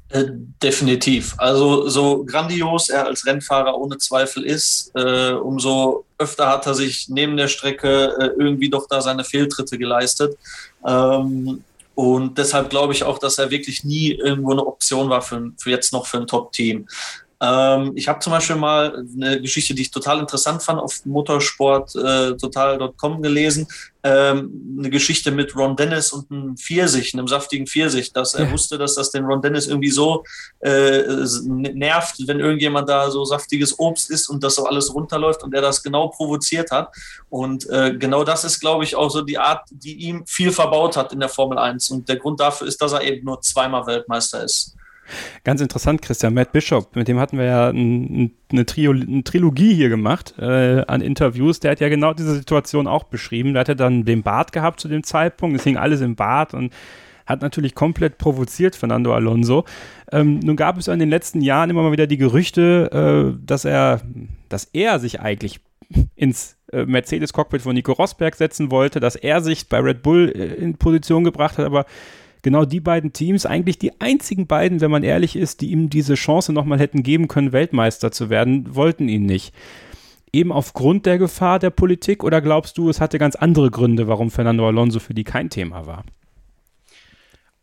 Äh, definitiv. Also so grandios er als Rennfahrer ohne Zweifel ist, äh, umso öfter hat er sich neben der Strecke äh, irgendwie doch da seine Fehltritte geleistet. Ähm, und deshalb glaube ich auch, dass er wirklich nie irgendwo eine Option war für, für jetzt noch für ein Top-Team. Ähm, ich habe zum Beispiel mal eine Geschichte, die ich total interessant fand, auf motorsporttotal.com äh, gelesen. Ähm, eine Geschichte mit Ron Dennis und einem Pfirsich, einem saftigen Pfirsich, dass er ja. wusste, dass das den Ron Dennis irgendwie so äh, nervt, wenn irgendjemand da so saftiges Obst isst und das so alles runterläuft und er das genau provoziert hat. Und äh, genau das ist, glaube ich, auch so die Art, die ihm viel verbaut hat in der Formel 1. Und der Grund dafür ist, dass er eben nur zweimal Weltmeister ist. Ganz interessant, Christian. Matt Bishop, mit dem hatten wir ja ein, eine, Trio, eine, Trilogie hier gemacht äh, an Interviews. Der hat ja genau diese Situation auch beschrieben. Der hatte dann den Bart gehabt zu dem Zeitpunkt. Es hing alles im Bart und hat natürlich komplett provoziert Fernando Alonso. Ähm, nun gab es in den letzten Jahren immer mal wieder die Gerüchte, äh, dass er, dass er sich eigentlich ins äh, Mercedes-Cockpit von Nico Rosberg setzen wollte, dass er sich bei Red Bull äh, in Position gebracht hat, aber genau die beiden Teams, eigentlich die einzigen beiden, wenn man ehrlich ist, die ihm diese Chance nochmal hätten geben können, Weltmeister zu werden, wollten ihn nicht. Eben aufgrund der Gefahr der Politik oder glaubst du, es hatte ganz andere Gründe, warum Fernando Alonso für die kein Thema war?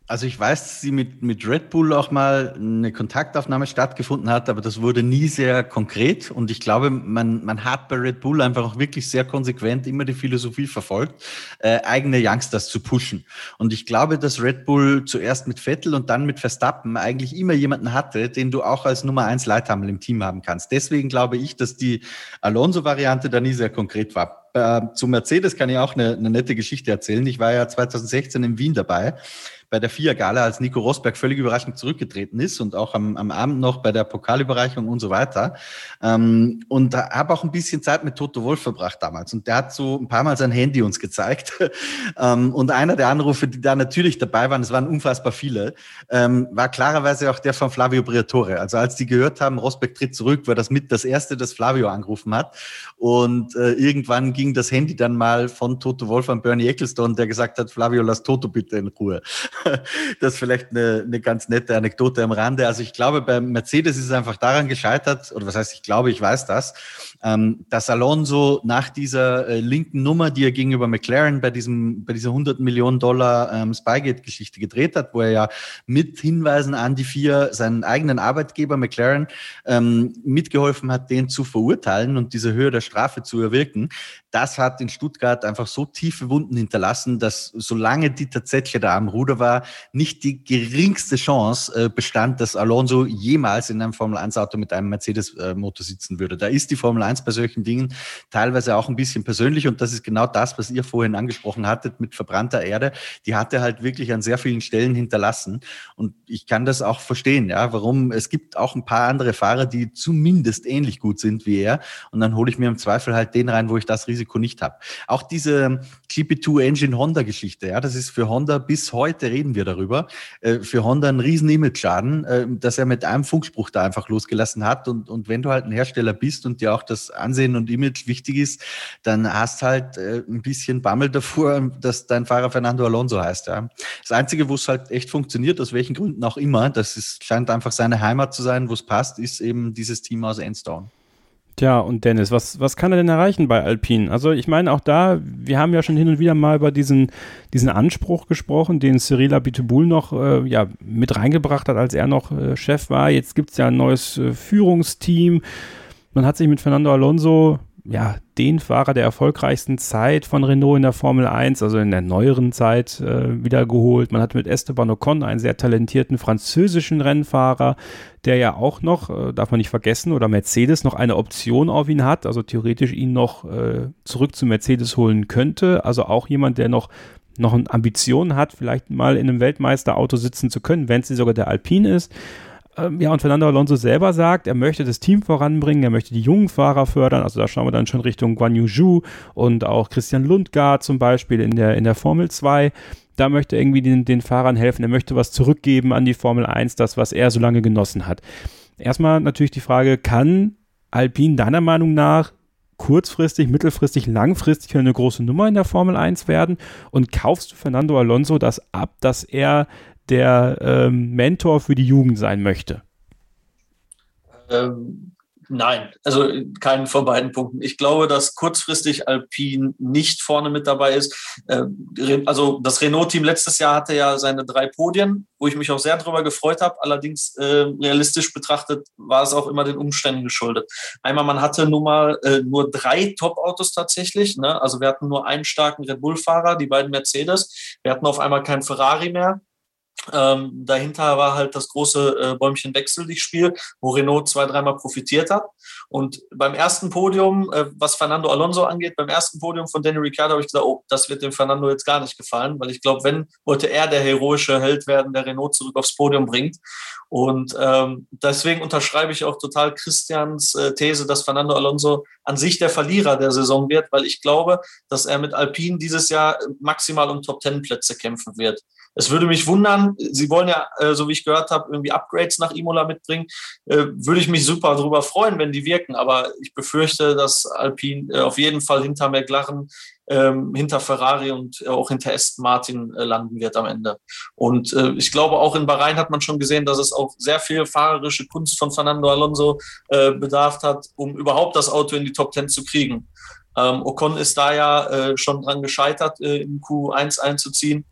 Also ich weiß, dass sie mit, mit Red Bull auch mal eine Kontaktaufnahme stattgefunden hat, aber das wurde nie sehr konkret. Und ich glaube, man, man hat bei Red Bull einfach auch wirklich sehr konsequent immer die Philosophie verfolgt, äh, eigene Youngsters zu pushen. Und ich glaube, dass Red Bull zuerst mit Vettel und dann mit Verstappen eigentlich immer jemanden hatte, den du auch als Nummer eins Leithammel im Team haben kannst. Deswegen glaube ich, dass die Alonso-Variante da nie sehr konkret war. Äh, zu Mercedes kann ich auch eine, eine nette Geschichte erzählen. Ich war ja 2016 in Wien dabei bei der FIA-Gala, als Nico Rosberg völlig überraschend zurückgetreten ist und auch am, am Abend noch bei der Pokalüberreichung und so weiter. Ähm, und habe auch ein bisschen Zeit mit Toto Wolf verbracht damals. Und der hat so ein paar Mal sein Handy uns gezeigt. ähm, und einer der Anrufe, die da natürlich dabei waren, es waren unfassbar viele, ähm, war klarerweise auch der von Flavio Briatore. Also als die gehört haben, Rosberg tritt zurück, war das mit das erste, das Flavio angerufen hat. Und äh, irgendwann ging das Handy dann mal von Toto Wolf an Bernie Ecclestone, der gesagt hat, Flavio, lass Toto bitte in Ruhe. das ist vielleicht eine, eine ganz nette Anekdote am Rande. Also ich glaube, bei Mercedes ist es einfach daran gescheitert, oder was heißt, ich glaube, ich weiß das, ähm, dass Alonso nach dieser äh, linken Nummer, die er gegenüber McLaren bei diesem, bei dieser 100 Millionen Dollar ähm, Spygate-Geschichte gedreht hat, wo er ja mit Hinweisen an die vier seinen eigenen Arbeitgeber McLaren ähm, mitgeholfen hat, den zu verurteilen und diese Höhe der Strafe zu erwirken, das hat in Stuttgart einfach so tiefe Wunden hinterlassen, dass solange die tatsächlich da am Ruder war, nicht die geringste Chance äh, bestand, dass Alonso jemals in einem Formel-1-Auto mit einem Mercedes-Motor sitzen würde. Da ist die Formel 1 bei solchen Dingen teilweise auch ein bisschen persönlich. Und das ist genau das, was ihr vorhin angesprochen hattet mit verbrannter Erde. Die hat er halt wirklich an sehr vielen Stellen hinterlassen. Und ich kann das auch verstehen, ja, warum. Es gibt auch ein paar andere Fahrer, die zumindest ähnlich gut sind wie er. Und dann hole ich mir im Zweifel halt den rein, wo ich das Risiko nicht habe. Auch diese GP2 Engine Honda Geschichte, ja, das ist für Honda bis heute reden wir darüber, äh, für Honda ein riesen Image-Schaden, äh, dass er mit einem Funkspruch da einfach losgelassen hat. Und, und wenn du halt ein Hersteller bist und dir auch das Ansehen und Image wichtig ist, dann hast halt äh, ein bisschen Bammel davor, dass dein Fahrer Fernando Alonso heißt, ja. Das Einzige, wo es halt echt funktioniert, aus welchen Gründen auch immer, das ist, scheint einfach seine Heimat zu sein, wo es passt, ist eben dieses Team aus Enstone. Tja, und Dennis, was, was kann er denn erreichen bei Alpine? Also ich meine auch da, wir haben ja schon hin und wieder mal über diesen, diesen Anspruch gesprochen, den Cyril Abiteboul noch äh, ja, mit reingebracht hat, als er noch äh, Chef war. Jetzt gibt es ja ein neues äh, Führungsteam. Man hat sich mit Fernando Alonso ja, den Fahrer der erfolgreichsten Zeit von Renault in der Formel 1, also in der neueren Zeit, äh, wiedergeholt. Man hat mit Esteban Ocon einen sehr talentierten französischen Rennfahrer, der ja auch noch, äh, darf man nicht vergessen, oder Mercedes noch eine Option auf ihn hat, also theoretisch ihn noch äh, zurück zu Mercedes holen könnte. Also auch jemand, der noch noch eine Ambition hat, vielleicht mal in einem Weltmeisterauto sitzen zu können, wenn es sogar der Alpine ist. Ähm, ja, und Fernando Alonso selber sagt, er möchte das Team voranbringen, er möchte die jungen Fahrer fördern. Also da schauen wir dann schon Richtung Guan Yu Zhu und auch Christian Lundgaard zum Beispiel in der, in der Formel 2. Da möchte er irgendwie den, den Fahrern helfen. Er möchte was zurückgeben an die Formel 1, das, was er so lange genossen hat. Erstmal natürlich die Frage, kann Alpine deiner Meinung nach kurzfristig, mittelfristig, langfristig eine große Nummer in der Formel 1 werden? Und kaufst du Fernando Alonso das ab, dass er der ähm, Mentor für die Jugend sein möchte? Ähm, nein, also keinen von beiden Punkten. Ich glaube, dass kurzfristig Alpine nicht vorne mit dabei ist. Ähm, also das Renault-Team letztes Jahr hatte ja seine drei Podien, wo ich mich auch sehr darüber gefreut habe. Allerdings äh, realistisch betrachtet war es auch immer den Umständen geschuldet. Einmal, man hatte nun mal äh, nur drei Top-Autos tatsächlich. Ne? Also wir hatten nur einen starken Red Bull-Fahrer, die beiden Mercedes. Wir hatten auf einmal keinen Ferrari mehr. Ähm, dahinter war halt das große äh, Bäumchen Wechsel, dich Spiel, wo Renault zwei, dreimal profitiert hat. Und beim ersten Podium, äh, was Fernando Alonso angeht, beim ersten Podium von Danny Ricciardo habe ich gesagt, oh, das wird dem Fernando jetzt gar nicht gefallen, weil ich glaube, wenn, wollte er der heroische Held werden, der Renault zurück aufs Podium bringt. Und ähm, deswegen unterschreibe ich auch total Christians äh, These, dass Fernando Alonso an sich der Verlierer der Saison wird, weil ich glaube, dass er mit Alpine dieses Jahr maximal um Top-Ten-Plätze kämpfen wird. Es würde mich wundern, Sie wollen ja, äh, so wie ich gehört habe, irgendwie Upgrades nach Imola mitbringen. Äh, würde ich mich super darüber freuen, wenn die wirken. Aber ich befürchte, dass Alpine äh, auf jeden Fall hinter McLaren, ähm, hinter Ferrari und auch hinter Aston Martin landen wird am Ende. Und ich glaube, auch in Bahrain hat man schon gesehen, dass es auch sehr viel fahrerische Kunst von Fernando Alonso bedarf hat, um überhaupt das Auto in die Top Ten zu kriegen. Ähm, Ocon ist da ja schon dran gescheitert, in Q1 einzuziehen.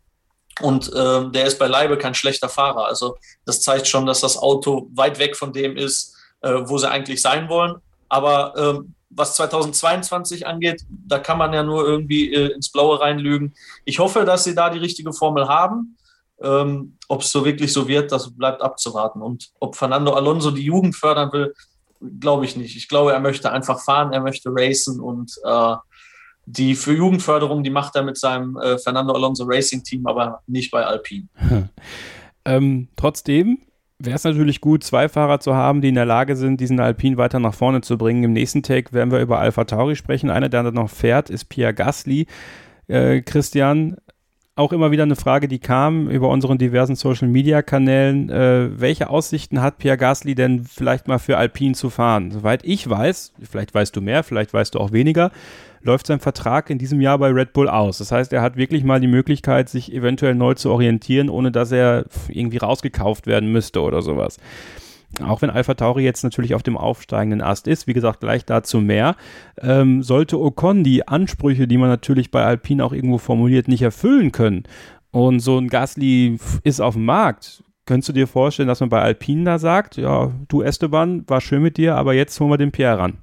Und ähm, der ist beileibe kein schlechter Fahrer. Also das zeigt schon, dass das Auto weit weg von dem ist, äh, wo sie eigentlich sein wollen. Aber ähm, was 2022 angeht, da kann man ja nur irgendwie äh, ins Blaue reinlügen. Ich hoffe, dass sie da die richtige Formel haben. Ähm, ob es so wirklich so wird, das bleibt abzuwarten. Und ob Fernando Alonso die Jugend fördern will, glaube ich nicht. Ich glaube, er möchte einfach fahren, er möchte racen und äh, die für Jugendförderung, die macht er mit seinem äh, Fernando Alonso Racing Team, aber nicht bei Alpine. ähm, trotzdem wäre es natürlich gut, zwei Fahrer zu haben, die in der Lage sind, diesen Alpine weiter nach vorne zu bringen. Im nächsten Take werden wir über Alpha Tauri sprechen. Einer, der noch fährt, ist Pierre Gasly. Äh, Christian, auch immer wieder eine Frage, die kam über unseren diversen Social Media Kanälen. Äh, welche Aussichten hat Pierre Gasly denn vielleicht mal für Alpine zu fahren? Soweit ich weiß, vielleicht weißt du mehr, vielleicht weißt du auch weniger, läuft sein Vertrag in diesem Jahr bei Red Bull aus. Das heißt, er hat wirklich mal die Möglichkeit, sich eventuell neu zu orientieren, ohne dass er irgendwie rausgekauft werden müsste oder sowas. Auch wenn Alpha Tauri jetzt natürlich auf dem aufsteigenden Ast ist, wie gesagt, gleich dazu mehr, ähm, sollte Ocon die Ansprüche, die man natürlich bei Alpine auch irgendwo formuliert, nicht erfüllen können und so ein Gasly ist auf dem Markt, könntest du dir vorstellen, dass man bei Alpine da sagt, ja, du Esteban, war schön mit dir, aber jetzt holen wir den Pierre ran?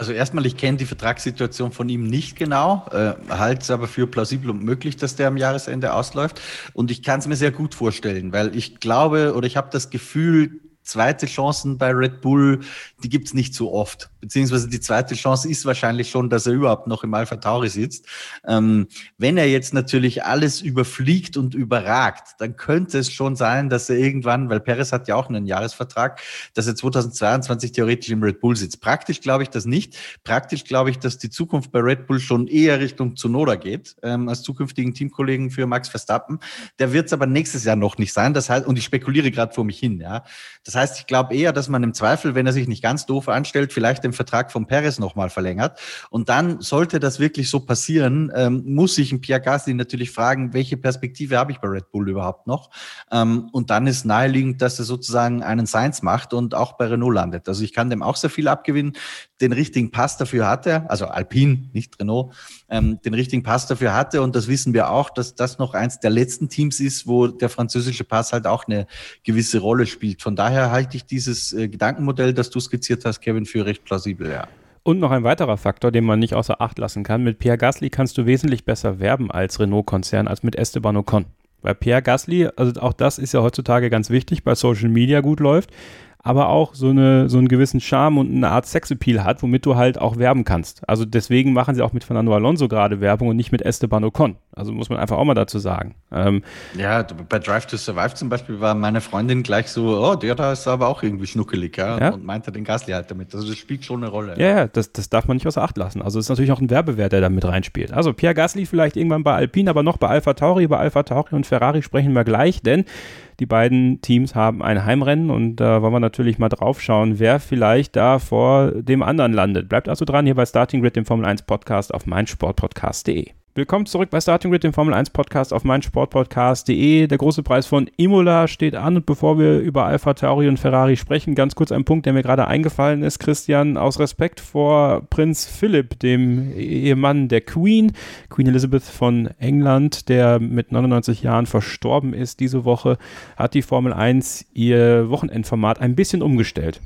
Also erstmal, ich kenne die Vertragssituation von ihm nicht genau, äh, halte es aber für plausibel und möglich, dass der am Jahresende ausläuft. Und ich kann es mir sehr gut vorstellen, weil ich glaube oder ich habe das Gefühl, zweite Chancen bei Red Bull, die gibt's nicht so oft. Beziehungsweise die zweite Chance ist wahrscheinlich schon, dass er überhaupt noch im Alpha Tauri sitzt. Ähm, wenn er jetzt natürlich alles überfliegt und überragt, dann könnte es schon sein, dass er irgendwann, weil Perez hat ja auch einen Jahresvertrag, dass er 2022 theoretisch im Red Bull sitzt. Praktisch glaube ich das nicht. Praktisch glaube ich, dass die Zukunft bei Red Bull schon eher Richtung Zunoda geht, ähm, als zukünftigen Teamkollegen für Max Verstappen. Der wird es aber nächstes Jahr noch nicht sein. Das heißt, und ich spekuliere gerade vor mich hin, ja. Das heißt, ich glaube eher, dass man im Zweifel, wenn er sich nicht ganz doof anstellt, vielleicht den Vertrag von Perez nochmal verlängert. Und dann sollte das wirklich so passieren, ähm, muss sich ein Pierre Gasly natürlich fragen, welche Perspektive habe ich bei Red Bull überhaupt noch? Ähm, und dann ist naheliegend, dass er sozusagen einen Science macht und auch bei Renault landet. Also ich kann dem auch sehr viel abgewinnen. Den richtigen Pass dafür hat er, also Alpine, nicht Renault, ähm, den richtigen Pass dafür hatte. Und das wissen wir auch, dass das noch eins der letzten Teams ist, wo der französische Pass halt auch eine gewisse Rolle spielt. Von daher halte ich dieses äh, Gedankenmodell, das du skizziert hast, Kevin, für recht plausibel, ja. Und noch ein weiterer Faktor, den man nicht außer Acht lassen kann. Mit Pierre Gasly kannst du wesentlich besser werben als Renault-Konzern als mit Esteban Ocon. Weil Pierre Gasly, also auch das ist ja heutzutage ganz wichtig, bei Social Media gut läuft aber auch so, eine, so einen gewissen Charme und eine Art Sexappeal hat, womit du halt auch werben kannst. Also deswegen machen sie auch mit Fernando Alonso gerade Werbung und nicht mit Esteban Ocon. Also muss man einfach auch mal dazu sagen. Ähm, ja, bei Drive to Survive zum Beispiel war meine Freundin gleich so, oh, der da ist aber auch irgendwie schnuckelig, ja, ja. und meinte den Gasly halt damit. Also das spielt schon eine Rolle. Ja, ja, das, das darf man nicht außer Acht lassen. Also es ist natürlich auch ein Werbewert, der da mit reinspielt. Also Pierre Gasly vielleicht irgendwann bei Alpine, aber noch bei Alpha Tauri. Bei Alpha Tauri und Ferrari sprechen wir gleich, denn die beiden Teams haben ein Heimrennen und da wollen wir natürlich mal drauf schauen, wer vielleicht da vor dem anderen landet. Bleibt also dran hier bei Starting Grid, dem Formel 1 Podcast auf meinsportpodcast.de. Willkommen zurück bei Starting Grid, dem Formel 1 Podcast auf meinsportpodcast.de. Der große Preis von Imola steht an und bevor wir über Alpha Tauri und Ferrari sprechen, ganz kurz ein Punkt, der mir gerade eingefallen ist, Christian, aus Respekt vor Prinz Philipp, dem Ehemann der Queen, Queen Elizabeth von England, der mit 99 Jahren verstorben ist diese Woche, hat die Formel 1 ihr Wochenendformat ein bisschen umgestellt.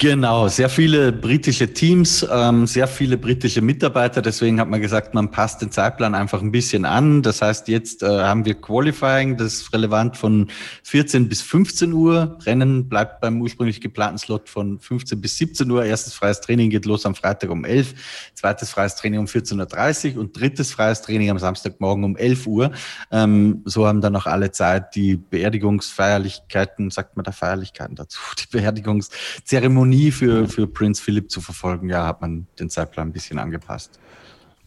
Genau, sehr viele britische Teams, ähm, sehr viele britische Mitarbeiter. Deswegen hat man gesagt, man passt den Zeitplan einfach ein bisschen an. Das heißt, jetzt äh, haben wir Qualifying, das ist relevant von 14 bis 15 Uhr. Rennen bleibt beim ursprünglich geplanten Slot von 15 bis 17 Uhr. Erstes freies Training geht los am Freitag um 11, zweites freies Training um 14.30 Uhr und drittes freies Training am Samstagmorgen um 11 Uhr. Ähm, so haben dann auch alle Zeit, die Beerdigungsfeierlichkeiten, sagt man da Feierlichkeiten dazu, die Beerdigungszeremonie Zeremonie für, für Prinz Philipp zu verfolgen, ja, hat man den Zeitplan ein bisschen angepasst.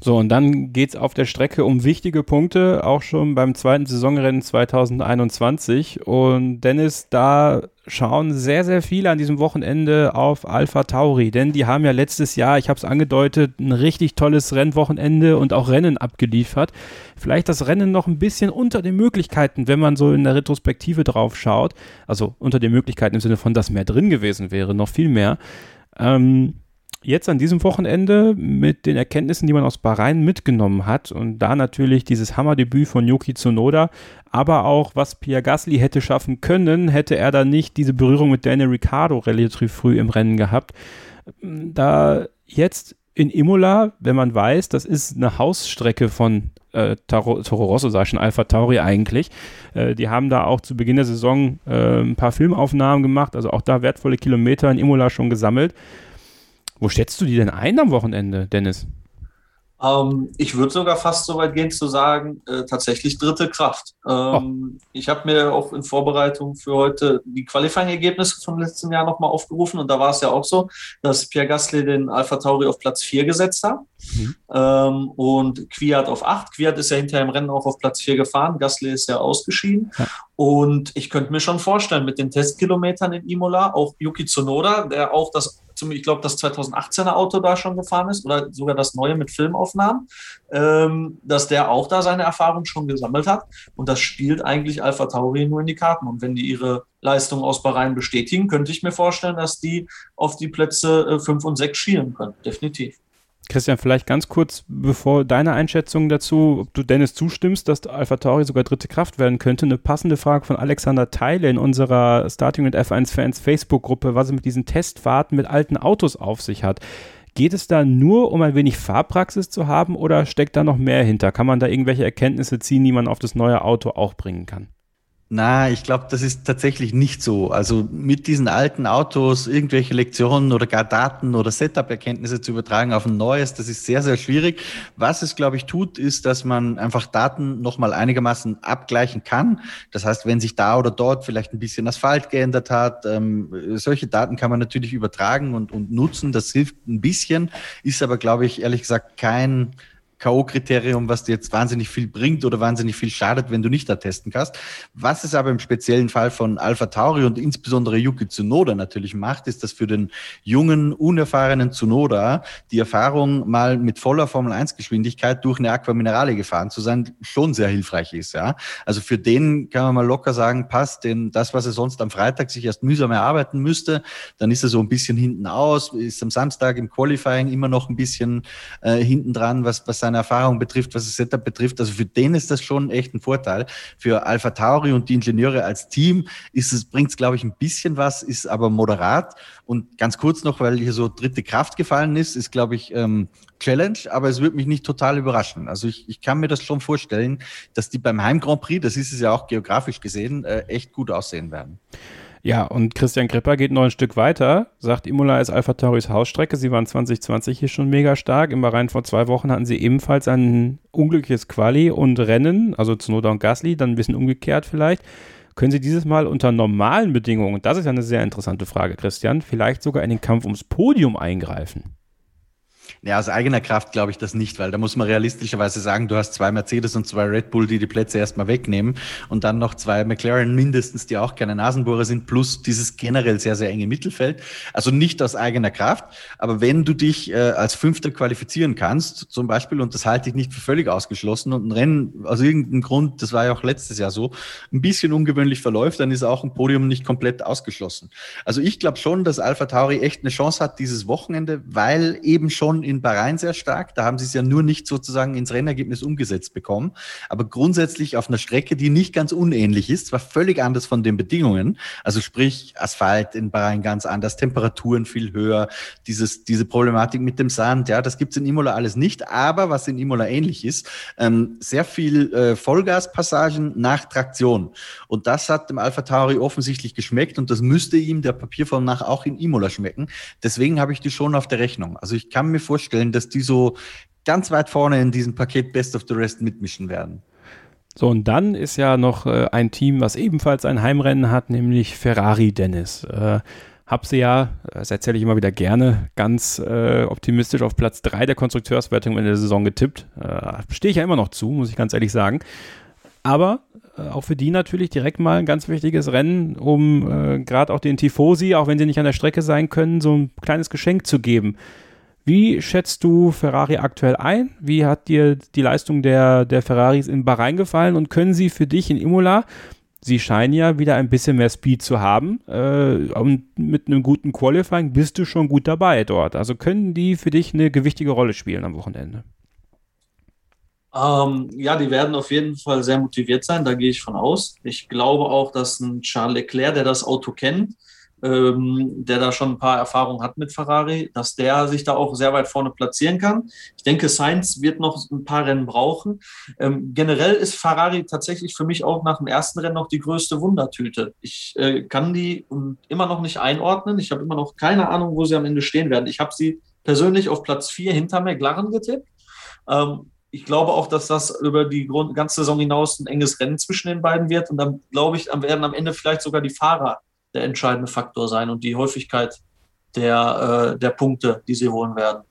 So, und dann geht es auf der Strecke um wichtige Punkte, auch schon beim zweiten Saisonrennen 2021. Und Dennis, da schauen sehr, sehr viele an diesem Wochenende auf Alpha Tauri, denn die haben ja letztes Jahr, ich habe es angedeutet, ein richtig tolles Rennwochenende und auch Rennen abgeliefert. Vielleicht das Rennen noch ein bisschen unter den Möglichkeiten, wenn man so in der Retrospektive drauf schaut. Also unter den Möglichkeiten im Sinne von, dass mehr drin gewesen wäre, noch viel mehr. Ähm, jetzt an diesem Wochenende mit den Erkenntnissen, die man aus Bahrain mitgenommen hat und da natürlich dieses Hammerdebüt von Yuki Tsunoda, aber auch was Pierre Gasly hätte schaffen können, hätte er da nicht diese Berührung mit Daniel Ricciardo relativ früh im Rennen gehabt. Da jetzt in Imola, wenn man weiß, das ist eine Hausstrecke von äh, Toro, Toro Rosso, sag ich schon, Alpha Tauri eigentlich. Äh, die haben da auch zu Beginn der Saison äh, ein paar Filmaufnahmen gemacht, also auch da wertvolle Kilometer in Imola schon gesammelt. Wo schätzt du die denn ein am Wochenende, Dennis? Ähm, ich würde sogar fast so weit gehen zu sagen, äh, tatsächlich dritte Kraft. Ähm, oh. Ich habe mir auch in Vorbereitung für heute die Qualifying-Ergebnisse vom letzten Jahr nochmal aufgerufen und da war es ja auch so, dass Pierre Gasly den Alpha Tauri auf Platz 4 gesetzt hat mhm. ähm, und Kwiat auf 8. Kwiat ist ja hinterher im Rennen auch auf Platz 4 gefahren, Gasly ist ja ausgeschieden. Ja. Und ich könnte mir schon vorstellen, mit den Testkilometern in Imola, auch Yuki Tsunoda, der auch das ich glaube, das 2018er Auto da schon gefahren ist oder sogar das neue mit Filmaufnahmen, ähm, dass der auch da seine Erfahrung schon gesammelt hat. Und das spielt eigentlich Alpha Tauri nur in die Karten. Und wenn die ihre Leistung aus Bahrain bestätigen, könnte ich mir vorstellen, dass die auf die Plätze 5 äh, und 6 schielen können. Definitiv. Christian, vielleicht ganz kurz, bevor deine Einschätzung dazu, ob du Dennis zustimmst, dass Alpha Tauri sogar dritte Kraft werden könnte, eine passende Frage von Alexander Teile in unserer Starting mit F1 Fans Facebook-Gruppe, was es mit diesen Testfahrten mit alten Autos auf sich hat. Geht es da nur um ein wenig Fahrpraxis zu haben oder steckt da noch mehr hinter? Kann man da irgendwelche Erkenntnisse ziehen, die man auf das neue Auto auch bringen kann? Na, ich glaube, das ist tatsächlich nicht so. Also mit diesen alten Autos irgendwelche Lektionen oder gar Daten oder Setup-Erkenntnisse zu übertragen auf ein neues, das ist sehr, sehr schwierig. Was es, glaube ich, tut, ist, dass man einfach Daten nochmal einigermaßen abgleichen kann. Das heißt, wenn sich da oder dort vielleicht ein bisschen Asphalt geändert hat, ähm, solche Daten kann man natürlich übertragen und, und nutzen. Das hilft ein bisschen, ist aber, glaube ich, ehrlich gesagt kein K.O.-Kriterium, was dir jetzt wahnsinnig viel bringt oder wahnsinnig viel schadet, wenn du nicht da testen kannst. Was es aber im speziellen Fall von Alpha Tauri und insbesondere Yuki Tsunoda natürlich macht, ist, dass für den jungen, unerfahrenen Tsunoda die Erfahrung, mal mit voller Formel-1-Geschwindigkeit durch eine Aqua Minerale gefahren zu sein, schon sehr hilfreich ist. Ja? Also für den kann man mal locker sagen, passt, denn das, was er sonst am Freitag sich erst mühsam erarbeiten müsste, dann ist er so ein bisschen hinten aus, ist am Samstag im Qualifying immer noch ein bisschen äh, hinten dran, was, was sein seine Erfahrung betrifft, was das Setup betrifft. Also für den ist das schon echt ein Vorteil. Für Alpha Tauri und die Ingenieure als Team ist es, bringt es, glaube ich, ein bisschen was, ist aber moderat. Und ganz kurz noch, weil hier so dritte Kraft gefallen ist, ist, glaube ich, ähm, Challenge, aber es wird mich nicht total überraschen. Also ich, ich kann mir das schon vorstellen, dass die beim Heim Grand Prix, das ist es ja auch geografisch gesehen, äh, echt gut aussehen werden. Ja, und Christian Gripper geht noch ein Stück weiter, sagt, Imola ist Alpha Tauris Hausstrecke. Sie waren 2020 hier schon mega stark. Im Bahrain vor zwei Wochen hatten sie ebenfalls ein unglückliches Quali und Rennen, also Zunoda und Gasly, dann ein bisschen umgekehrt vielleicht. Können Sie dieses Mal unter normalen Bedingungen, das ist ja eine sehr interessante Frage, Christian, vielleicht sogar in den Kampf ums Podium eingreifen? Ja, aus eigener Kraft glaube ich das nicht, weil da muss man realistischerweise sagen, du hast zwei Mercedes und zwei Red Bull, die die Plätze erstmal wegnehmen und dann noch zwei McLaren mindestens, die auch keine Nasenbohrer sind, plus dieses generell sehr, sehr enge Mittelfeld. Also nicht aus eigener Kraft, aber wenn du dich äh, als Fünfter qualifizieren kannst, zum Beispiel, und das halte ich nicht für völlig ausgeschlossen und ein Rennen aus irgendeinem Grund, das war ja auch letztes Jahr so, ein bisschen ungewöhnlich verläuft, dann ist auch ein Podium nicht komplett ausgeschlossen. Also ich glaube schon, dass Alpha Tauri echt eine Chance hat dieses Wochenende, weil eben schon in Bahrain sehr stark. Da haben sie es ja nur nicht sozusagen ins Rennergebnis umgesetzt bekommen. Aber grundsätzlich auf einer Strecke, die nicht ganz unähnlich ist, zwar völlig anders von den Bedingungen. Also sprich Asphalt in Bahrain ganz anders, Temperaturen viel höher, dieses, diese Problematik mit dem Sand, ja, das gibt's in Imola alles nicht. Aber was in Imola ähnlich ist, ähm, sehr viel äh, Vollgaspassagen nach Traktion. Und das hat dem Alpha Tauri offensichtlich geschmeckt und das müsste ihm der Papierform nach auch in Imola schmecken. Deswegen habe ich die schon auf der Rechnung. Also ich kann mir vorstellen, dass die so ganz weit vorne in diesem Paket Best of the Rest mitmischen werden. So, und dann ist ja noch äh, ein Team, was ebenfalls ein Heimrennen hat, nämlich Ferrari Dennis. Äh, hab sie ja, das erzähle ich immer wieder gerne, ganz äh, optimistisch auf Platz 3 der Konstrukteurswertung in der Saison getippt. Äh, Stehe ich ja immer noch zu, muss ich ganz ehrlich sagen. Aber äh, auch für die natürlich direkt mal ein ganz wichtiges Rennen, um äh, gerade auch den Tifosi, auch wenn sie nicht an der Strecke sein können, so ein kleines Geschenk zu geben. Wie schätzt du Ferrari aktuell ein? Wie hat dir die Leistung der, der Ferraris in Bahrain gefallen und können sie für dich in Imola, sie scheinen ja wieder ein bisschen mehr Speed zu haben äh, und mit einem guten Qualifying bist du schon gut dabei dort. Also können die für dich eine gewichtige Rolle spielen am Wochenende? Ähm, ja, die werden auf jeden Fall sehr motiviert sein, da gehe ich von aus. Ich glaube auch, dass ein Charles Leclerc, der das Auto kennt, ähm, der da schon ein paar Erfahrungen hat mit Ferrari, dass der sich da auch sehr weit vorne platzieren kann. Ich denke, Sainz wird noch ein paar Rennen brauchen. Ähm, generell ist Ferrari tatsächlich für mich auch nach dem ersten Rennen noch die größte Wundertüte. Ich äh, kann die immer noch nicht einordnen. Ich habe immer noch keine Ahnung, wo sie am Ende stehen werden. Ich habe sie persönlich auf Platz 4 hinter McLaren getippt. Ähm, ich glaube auch, dass das über die ganze Saison hinaus ein enges Rennen zwischen den beiden wird. Und dann glaube ich, werden am Ende vielleicht sogar die Fahrer der entscheidende Faktor sein und die Häufigkeit der, äh, der Punkte, die sie holen werden.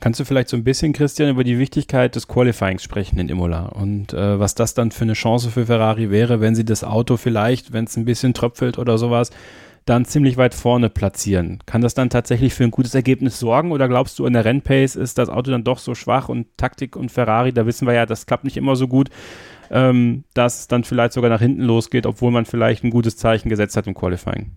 Kannst du vielleicht so ein bisschen, Christian, über die Wichtigkeit des Qualifyings sprechen in Imola und äh, was das dann für eine Chance für Ferrari wäre, wenn sie das Auto vielleicht, wenn es ein bisschen tröpfelt oder sowas, dann ziemlich weit vorne platzieren? Kann das dann tatsächlich für ein gutes Ergebnis sorgen oder glaubst du, in der Rennpace ist das Auto dann doch so schwach und Taktik und Ferrari, da wissen wir ja, das klappt nicht immer so gut ähm, dass es dann vielleicht sogar nach hinten losgeht, obwohl man vielleicht ein gutes Zeichen gesetzt hat im Qualifying.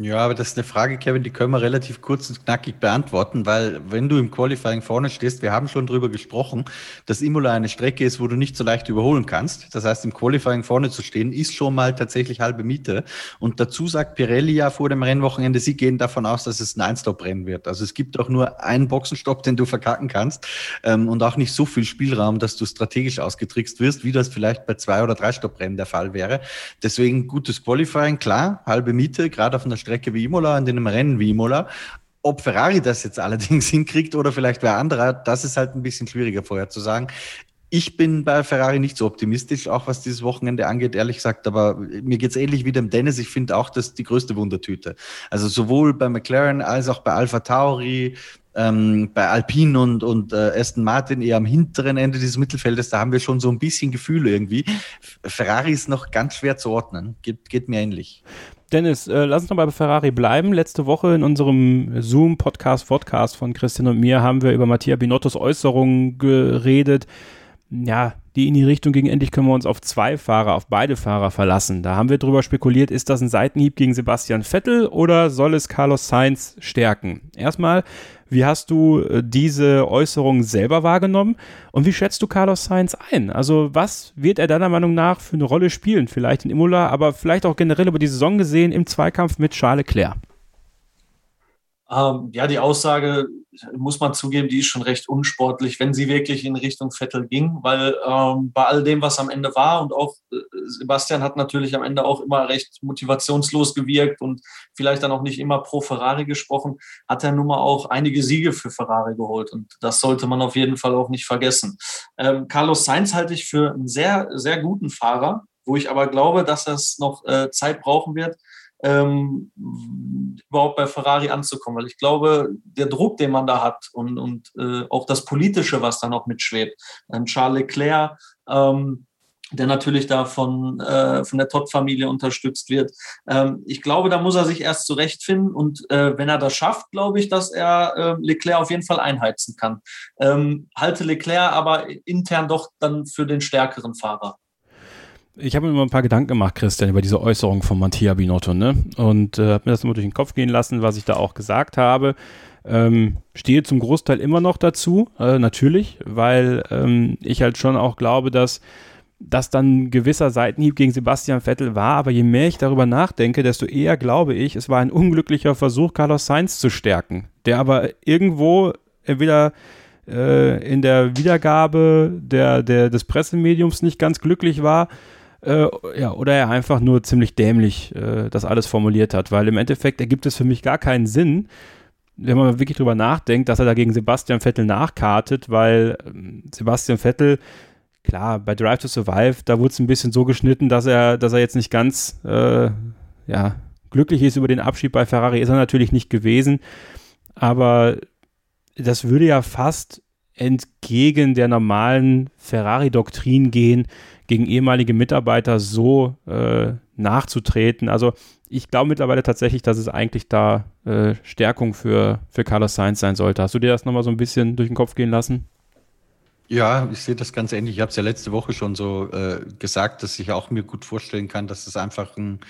Ja, aber das ist eine Frage, Kevin, die können wir relativ kurz und knackig beantworten, weil wenn du im Qualifying vorne stehst, wir haben schon drüber gesprochen, dass Imola eine Strecke ist, wo du nicht so leicht überholen kannst. Das heißt, im Qualifying vorne zu stehen, ist schon mal tatsächlich halbe Miete. Und dazu sagt Pirelli ja vor dem Rennwochenende, sie gehen davon aus, dass es ein Einstop-Rennen wird. Also es gibt auch nur einen Boxenstopp, den du verkacken kannst ähm, und auch nicht so viel Spielraum, dass du strategisch ausgetrickst wirst, wie das vielleicht bei zwei oder drei Stopp-Rennen der Fall wäre. Deswegen gutes Qualifying, klar, halbe Miete, gerade auf einer Strecke wie Imola, in einem Rennen wie Imola. Ob Ferrari das jetzt allerdings hinkriegt oder vielleicht wer anderer, das ist halt ein bisschen schwieriger vorher zu sagen. Ich bin bei Ferrari nicht so optimistisch, auch was dieses Wochenende angeht, ehrlich gesagt. Aber mir geht's ähnlich wie dem Dennis. Ich finde auch, das die größte Wundertüte. Also sowohl bei McLaren als auch bei Alpha Tauri, ähm, bei Alpine und, und äh, Aston Martin eher am hinteren Ende dieses Mittelfeldes, da haben wir schon so ein bisschen Gefühl irgendwie. Ferrari ist noch ganz schwer zu ordnen. Geht, geht mir ähnlich. Dennis, äh, lass uns noch bei Ferrari bleiben. Letzte Woche in unserem Zoom-Podcast-Podcast von Christian und mir haben wir über Mattia Binottos Äußerungen geredet. Ja, die in die Richtung ging, endlich können wir uns auf zwei Fahrer, auf beide Fahrer verlassen. Da haben wir drüber spekuliert, ist das ein Seitenhieb gegen Sebastian Vettel oder soll es Carlos Sainz stärken? Erstmal, wie hast du äh, diese Äußerung selber wahrgenommen und wie schätzt du Carlos Sainz ein? Also was wird er deiner Meinung nach für eine Rolle spielen? Vielleicht in Imola, aber vielleicht auch generell über die Saison gesehen im Zweikampf mit Charles Leclerc? Ähm, ja, die Aussage muss man zugeben, die ist schon recht unsportlich, wenn sie wirklich in Richtung Vettel ging, weil ähm, bei all dem, was am Ende war und auch äh, Sebastian hat natürlich am Ende auch immer recht motivationslos gewirkt und vielleicht dann auch nicht immer pro Ferrari gesprochen, hat er nun mal auch einige Siege für Ferrari geholt und das sollte man auf jeden Fall auch nicht vergessen. Ähm, Carlos Sainz halte ich für einen sehr, sehr guten Fahrer, wo ich aber glaube, dass es noch äh, Zeit brauchen wird, ähm, überhaupt bei Ferrari anzukommen. Weil ich glaube, der Druck, den man da hat und, und äh, auch das Politische, was da noch mitschwebt. Ein Charles Leclerc, ähm, der natürlich da von, äh, von der Todd-Familie unterstützt wird. Ähm, ich glaube, da muss er sich erst zurechtfinden und äh, wenn er das schafft, glaube ich, dass er äh, Leclerc auf jeden Fall einheizen kann. Ähm, halte Leclerc aber intern doch dann für den stärkeren Fahrer. Ich habe mir immer ein paar Gedanken gemacht, Christian, über diese Äußerung von Mattia Binotto, ne? Und äh, habe mir das immer durch den Kopf gehen lassen, was ich da auch gesagt habe. Ähm, stehe zum Großteil immer noch dazu, äh, natürlich, weil ähm, ich halt schon auch glaube, dass das dann ein gewisser Seitenhieb gegen Sebastian Vettel war, aber je mehr ich darüber nachdenke, desto eher glaube ich, es war ein unglücklicher Versuch, Carlos Sainz zu stärken, der aber irgendwo entweder äh, in der Wiedergabe der, der, des Pressemediums nicht ganz glücklich war äh, ja, oder er einfach nur ziemlich dämlich äh, das alles formuliert hat, weil im Endeffekt ergibt es für mich gar keinen Sinn, wenn man wirklich drüber nachdenkt, dass er dagegen Sebastian Vettel nachkartet, weil ähm, Sebastian Vettel, klar, bei Drive to Survive, da wurde es ein bisschen so geschnitten, dass er, dass er jetzt nicht ganz, äh, ja, glücklich ist über den Abschied bei Ferrari, ist er natürlich nicht gewesen, aber das würde ja fast entgegen der normalen Ferrari-Doktrin gehen, gegen ehemalige Mitarbeiter so äh, nachzutreten. Also ich glaube mittlerweile tatsächlich, dass es eigentlich da äh, Stärkung für, für Carlos Sainz sein sollte. Hast du dir das nochmal so ein bisschen durch den Kopf gehen lassen? Ja, ich sehe das ganz ähnlich. Ich habe es ja letzte Woche schon so äh, gesagt, dass ich auch mir gut vorstellen kann, dass es einfach ein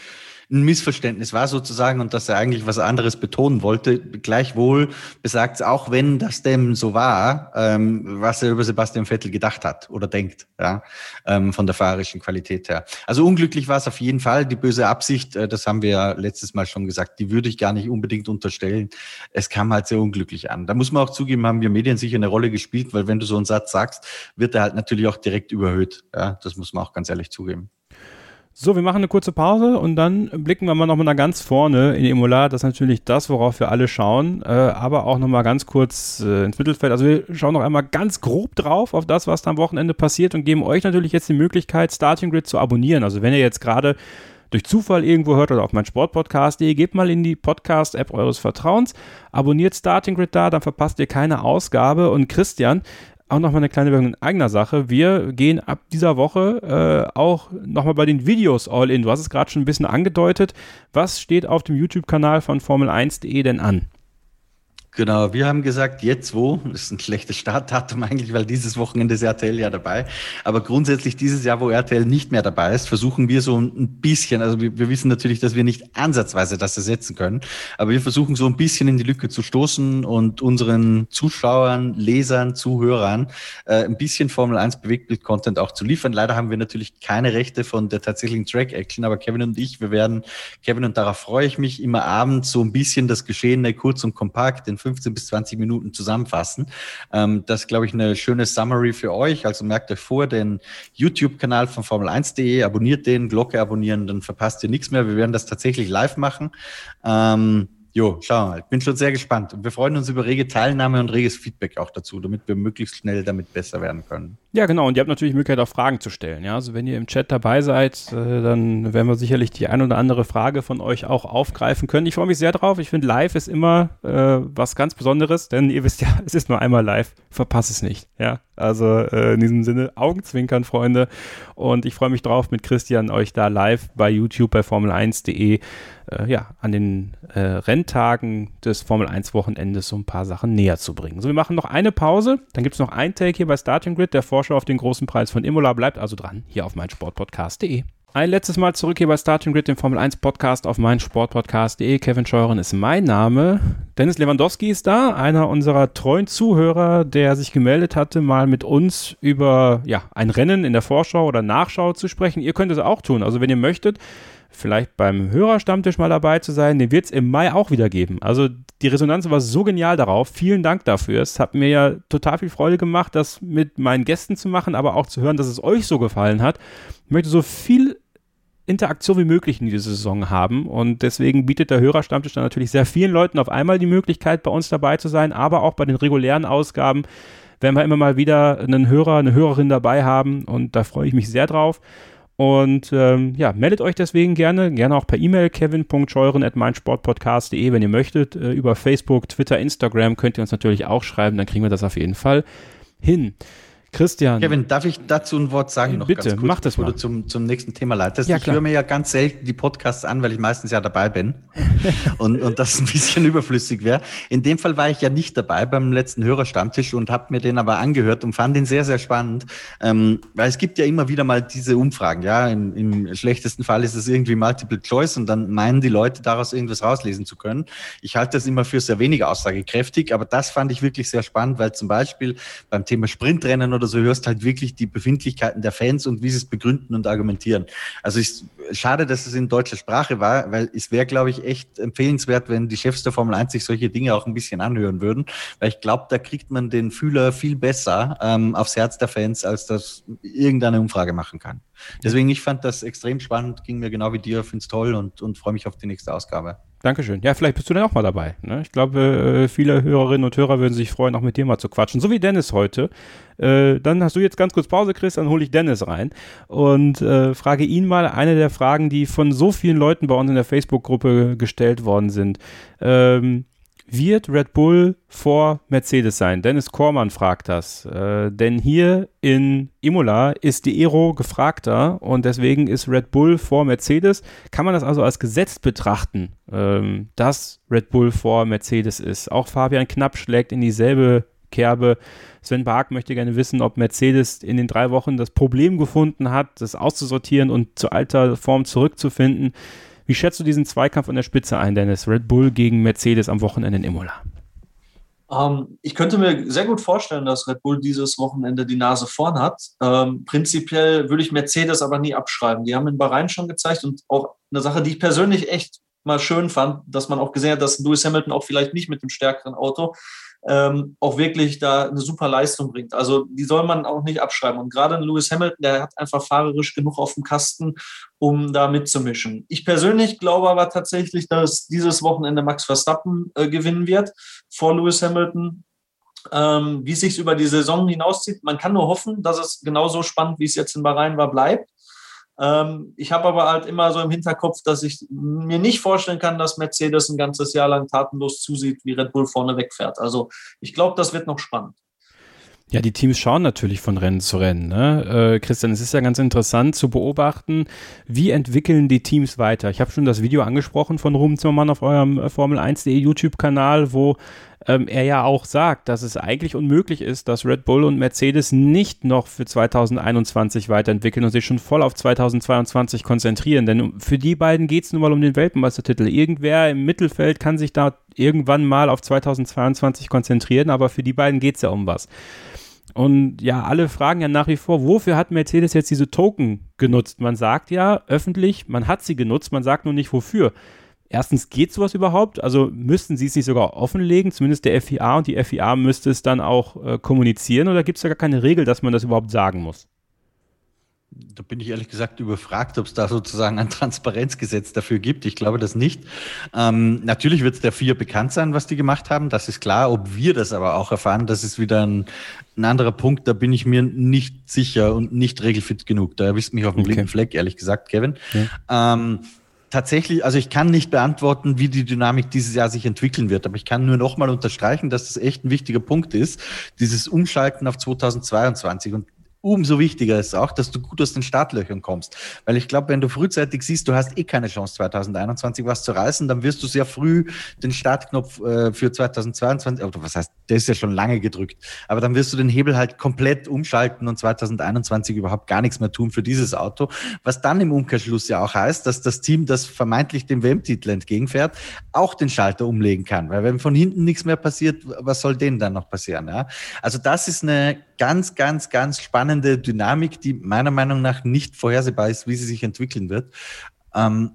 ein Missverständnis war sozusagen und dass er eigentlich was anderes betonen wollte. Gleichwohl besagt es auch, wenn das dem so war, ähm, was er über Sebastian Vettel gedacht hat oder denkt, ja, ähm, von der fahrerischen Qualität her. Also unglücklich war es auf jeden Fall. Die böse Absicht, äh, das haben wir ja letztes Mal schon gesagt, die würde ich gar nicht unbedingt unterstellen. Es kam halt sehr unglücklich an. Da muss man auch zugeben, haben wir Medien sicher eine Rolle gespielt, weil wenn du so einen Satz sagst, wird er halt natürlich auch direkt überhöht. Ja, das muss man auch ganz ehrlich zugeben. So, wir machen eine kurze Pause und dann blicken wir mal nochmal nach ganz vorne in Imola. Das ist natürlich das, worauf wir alle schauen, äh, aber auch nochmal ganz kurz äh, ins Mittelfeld. Also wir schauen noch einmal ganz grob drauf auf das, was da am Wochenende passiert und geben euch natürlich jetzt die Möglichkeit, Starting Grid zu abonnieren. Also wenn ihr jetzt gerade durch Zufall irgendwo hört oder auf mein Sportpodcast.de, geht mal in die Podcast-App eures Vertrauens, abonniert Starting Grid da, dann verpasst ihr keine Ausgabe. Und Christian, auch nochmal eine kleine Werbung in eigener Sache. Wir gehen ab dieser Woche äh, auch nochmal bei den Videos all in. Du hast es gerade schon ein bisschen angedeutet. Was steht auf dem YouTube-Kanal von Formel1.de denn an? Genau, wir haben gesagt, jetzt wo, das ist ein schlechtes Startdatum eigentlich, weil dieses Wochenende ist RTL ja dabei, aber grundsätzlich dieses Jahr, wo RTL nicht mehr dabei ist, versuchen wir so ein bisschen, also wir, wir wissen natürlich, dass wir nicht ansatzweise das ersetzen können, aber wir versuchen so ein bisschen in die Lücke zu stoßen und unseren Zuschauern, Lesern, Zuhörern äh, ein bisschen Formel 1 Bewegtbild-Content auch zu liefern. Leider haben wir natürlich keine Rechte von der tatsächlichen Track-Action, aber Kevin und ich, wir werden, Kevin und darauf freue ich mich, immer abends so ein bisschen das Geschehene kurz und kompakt in 15 bis 20 Minuten zusammenfassen. Ähm, das ist, glaube ich, eine schöne Summary für euch. Also merkt euch vor, den YouTube-Kanal von Formel1.de, abonniert den, Glocke abonnieren, dann verpasst ihr nichts mehr. Wir werden das tatsächlich live machen. Ähm, Jo, schau mal, ich bin schon sehr gespannt. Und wir freuen uns über rege Teilnahme und reges Feedback auch dazu, damit wir möglichst schnell damit besser werden können. Ja, genau. Und ihr habt natürlich Möglichkeit, auch Fragen zu stellen. Ja, also wenn ihr im Chat dabei seid, äh, dann werden wir sicherlich die ein oder andere Frage von euch auch aufgreifen können. Ich freue mich sehr drauf. Ich finde, live ist immer äh, was ganz Besonderes, denn ihr wisst ja, es ist nur einmal live. Verpasst es nicht. Ja, also äh, in diesem Sinne Augenzwinkern, Freunde. Und ich freue mich drauf, mit Christian euch da live bei YouTube bei Formel1.de äh, ja, an den äh, Renntagen des Formel 1 Wochenendes so ein paar Sachen näher zu bringen. So, wir machen noch eine Pause, dann gibt es noch ein Take hier bei Starting Grid, der Vorschau auf den großen Preis von Imola. Bleibt also dran, hier auf meinsportpodcast.de. Ein letztes Mal zurück hier bei Starting Grid, dem Formel 1 Podcast auf meinsportpodcast.de. Kevin Scheuren ist mein Name. Dennis Lewandowski ist da, einer unserer treuen Zuhörer, der sich gemeldet hatte, mal mit uns über ja, ein Rennen in der Vorschau oder Nachschau zu sprechen. Ihr könnt es auch tun. Also wenn ihr möchtet, vielleicht beim Hörerstammtisch mal dabei zu sein. Den wird es im Mai auch wieder geben. Also die Resonanz war so genial darauf. Vielen Dank dafür. Es hat mir ja total viel Freude gemacht, das mit meinen Gästen zu machen, aber auch zu hören, dass es euch so gefallen hat. Ich möchte so viel Interaktion wie möglich in dieser Saison haben und deswegen bietet der Hörerstammtisch dann natürlich sehr vielen Leuten auf einmal die Möglichkeit, bei uns dabei zu sein, aber auch bei den regulären Ausgaben werden wir immer mal wieder einen Hörer, eine Hörerin dabei haben und da freue ich mich sehr drauf. Und ähm, ja, meldet euch deswegen gerne, gerne auch per E-Mail kevin.scheuren.meinsportpodcast.de, wenn ihr möchtet. Äh, über Facebook, Twitter, Instagram könnt ihr uns natürlich auch schreiben, dann kriegen wir das auf jeden Fall hin. Christian. Kevin, darf ich dazu ein Wort sagen? Noch Bitte, ganz kurz, mach das mal. du zum, zum nächsten Thema leitest. Ja, ich höre mir ja ganz selten die Podcasts an, weil ich meistens ja dabei bin und, und das ein bisschen überflüssig wäre. In dem Fall war ich ja nicht dabei beim letzten Hörerstammtisch und habe mir den aber angehört und fand ihn sehr, sehr spannend, ähm, weil es gibt ja immer wieder mal diese Umfragen. Ja, Im, im schlechtesten Fall ist es irgendwie Multiple Choice und dann meinen die Leute daraus irgendwas rauslesen zu können. Ich halte das immer für sehr wenig aussagekräftig, aber das fand ich wirklich sehr spannend, weil zum Beispiel beim Thema Sprintrennen oder so hörst halt wirklich die Befindlichkeiten der Fans und wie sie es begründen und argumentieren. Also ich, schade, dass es in deutscher Sprache war, weil es wäre, glaube ich, echt empfehlenswert, wenn die Chefs der Formel 1 sich solche Dinge auch ein bisschen anhören würden, weil ich glaube, da kriegt man den Fühler viel besser ähm, aufs Herz der Fans, als das irgendeine Umfrage machen kann. Deswegen, ich fand das extrem spannend, ging mir genau wie dir, finde es toll und, und freue mich auf die nächste Ausgabe. Dankeschön. Ja, vielleicht bist du dann auch mal dabei. Ne? Ich glaube, äh, viele Hörerinnen und Hörer würden sich freuen, auch mit dir mal zu quatschen. So wie Dennis heute. Äh, dann hast du jetzt ganz kurz Pause, Chris, dann hole ich Dennis rein und äh, frage ihn mal eine der Fragen, die von so vielen Leuten bei uns in der Facebook-Gruppe gestellt worden sind. Ähm, wird Red Bull vor Mercedes sein? Dennis Kormann fragt das. Äh, denn hier in Imola ist die Aero gefragter und deswegen ist Red Bull vor Mercedes. Kann man das also als Gesetz betrachten, ähm, dass Red Bull vor Mercedes ist? Auch Fabian Knapp schlägt in dieselbe Kerbe. Sven Bark möchte gerne wissen, ob Mercedes in den drei Wochen das Problem gefunden hat, das auszusortieren und zu alter Form zurückzufinden. Wie schätzt du diesen Zweikampf an der Spitze ein, Dennis? Red Bull gegen Mercedes am Wochenende in Imola. Ähm, ich könnte mir sehr gut vorstellen, dass Red Bull dieses Wochenende die Nase vorn hat. Ähm, prinzipiell würde ich Mercedes aber nie abschreiben. Die haben in Bahrain schon gezeigt und auch eine Sache, die ich persönlich echt mal schön fand, dass man auch gesehen hat, dass Lewis Hamilton auch vielleicht nicht mit dem stärkeren Auto ähm, auch wirklich da eine super Leistung bringt. Also die soll man auch nicht abschreiben. Und gerade Lewis Hamilton, der hat einfach fahrerisch genug auf dem Kasten, um da mitzumischen. Ich persönlich glaube aber tatsächlich, dass dieses Wochenende Max Verstappen äh, gewinnen wird vor Lewis Hamilton. Ähm, wie es sich über die Saison hinauszieht, man kann nur hoffen, dass es genauso spannend, wie es jetzt in Bahrain war, bleibt. Ähm, ich habe aber halt immer so im Hinterkopf, dass ich mir nicht vorstellen kann, dass Mercedes ein ganzes Jahr lang tatenlos zusieht, wie Red Bull vorne wegfährt. Also ich glaube, das wird noch spannend. Ja, die Teams schauen natürlich von Rennen zu Rennen. Ne? Äh, Christian, es ist ja ganz interessant zu beobachten, wie entwickeln die Teams weiter. Ich habe schon das Video angesprochen von Ruben Zimmermann auf eurem äh, Formel 1.de YouTube-Kanal, wo ähm, er ja auch sagt, dass es eigentlich unmöglich ist, dass Red Bull und Mercedes nicht noch für 2021 weiterentwickeln und sich schon voll auf 2022 konzentrieren. Denn für die beiden geht es nun mal um den Weltmeistertitel. Irgendwer im Mittelfeld kann sich da irgendwann mal auf 2022 konzentrieren, aber für die beiden geht es ja um was. Und ja, alle fragen ja nach wie vor, wofür hat Mercedes jetzt diese Token genutzt? Man sagt ja öffentlich, man hat sie genutzt, man sagt nur nicht wofür. Erstens, geht sowas überhaupt? Also müssten sie es nicht sogar offenlegen, zumindest der FIA und die FIA müsste es dann auch äh, kommunizieren oder gibt es da gar keine Regel, dass man das überhaupt sagen muss? Da bin ich ehrlich gesagt überfragt, ob es da sozusagen ein Transparenzgesetz dafür gibt. Ich glaube das nicht. Ähm, natürlich wird es der vier bekannt sein, was die gemacht haben. Das ist klar. Ob wir das aber auch erfahren, das ist wieder ein, ein anderer Punkt. Da bin ich mir nicht sicher und nicht regelfit genug. Da erwischt mich auf dem okay. blinden Fleck, ehrlich gesagt, Kevin. Ja. Ähm, tatsächlich, also ich kann nicht beantworten, wie die Dynamik dieses Jahr sich entwickeln wird, aber ich kann nur nochmal unterstreichen, dass das echt ein wichtiger Punkt ist, dieses Umschalten auf 2022. Und umso wichtiger ist auch, dass du gut aus den Startlöchern kommst. Weil ich glaube, wenn du frühzeitig siehst, du hast eh keine Chance 2021 was zu reißen, dann wirst du sehr früh den Startknopf äh, für 2022, oder was heißt, der ist ja schon lange gedrückt, aber dann wirst du den Hebel halt komplett umschalten und 2021 überhaupt gar nichts mehr tun für dieses Auto. Was dann im Umkehrschluss ja auch heißt, dass das Team, das vermeintlich dem WM-Titel entgegenfährt, auch den Schalter umlegen kann. Weil wenn von hinten nichts mehr passiert, was soll denen dann noch passieren? Ja? Also das ist eine ganz, ganz, ganz spannende Dynamik, die meiner Meinung nach nicht vorhersehbar ist, wie sie sich entwickeln wird. Ähm,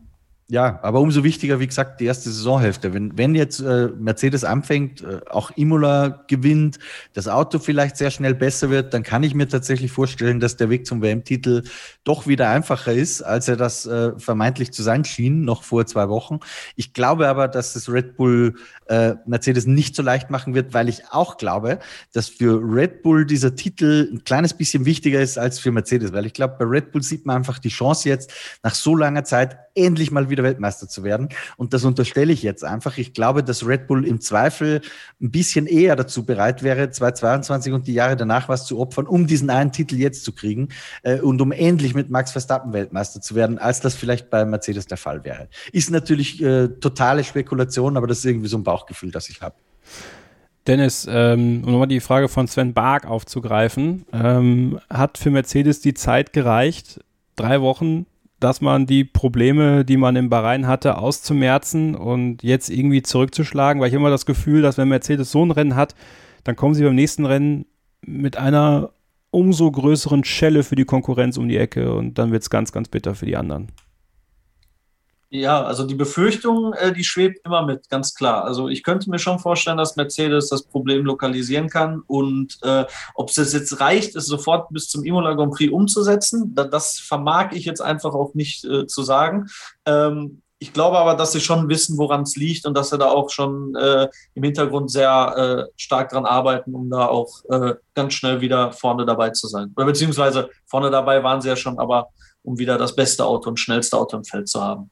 ja, aber umso wichtiger, wie gesagt, die erste Saisonhälfte. Wenn, wenn jetzt äh, Mercedes anfängt, äh, auch Imola gewinnt, das Auto vielleicht sehr schnell besser wird, dann kann ich mir tatsächlich vorstellen, dass der Weg zum WM-Titel doch wieder einfacher ist, als er das äh, vermeintlich zu sein schien, noch vor zwei Wochen. Ich glaube aber, dass es Red Bull äh, Mercedes nicht so leicht machen wird, weil ich auch glaube, dass für Red Bull dieser Titel ein kleines bisschen wichtiger ist als für Mercedes, weil ich glaube, bei Red Bull sieht man einfach die Chance jetzt, nach so langer Zeit endlich mal wieder Weltmeister zu werden. Und das unterstelle ich jetzt einfach. Ich glaube, dass Red Bull im Zweifel ein bisschen eher dazu bereit wäre, 2022 und die Jahre danach was zu opfern, um diesen einen Titel jetzt zu kriegen äh, und um endlich mit Max Verstappen Weltmeister zu werden, als das vielleicht bei Mercedes der Fall wäre. Ist natürlich äh, totale Spekulation, aber das ist irgendwie so ein Bauchgefühl, das ich habe. Dennis, ähm, um nochmal die Frage von Sven Bark aufzugreifen, ähm, hat für Mercedes die Zeit gereicht, drei Wochen dass man die Probleme, die man im Bahrain hatte, auszumerzen und jetzt irgendwie zurückzuschlagen, weil ich immer das Gefühl, dass wenn Mercedes so ein Rennen hat, dann kommen sie beim nächsten Rennen mit einer umso größeren Schelle für die Konkurrenz um die Ecke und dann wird es ganz, ganz bitter für die anderen. Ja, also die Befürchtung, äh, die schwebt immer mit, ganz klar. Also ich könnte mir schon vorstellen, dass Mercedes das Problem lokalisieren kann und äh, ob es jetzt reicht, es sofort bis zum Imola Grand Prix umzusetzen, da, das vermag ich jetzt einfach auch nicht äh, zu sagen. Ähm, ich glaube aber, dass sie schon wissen, woran es liegt und dass sie da auch schon äh, im Hintergrund sehr äh, stark dran arbeiten, um da auch äh, ganz schnell wieder vorne dabei zu sein. Oder beziehungsweise vorne dabei waren sie ja schon, aber um wieder das beste Auto und schnellste Auto im Feld zu haben.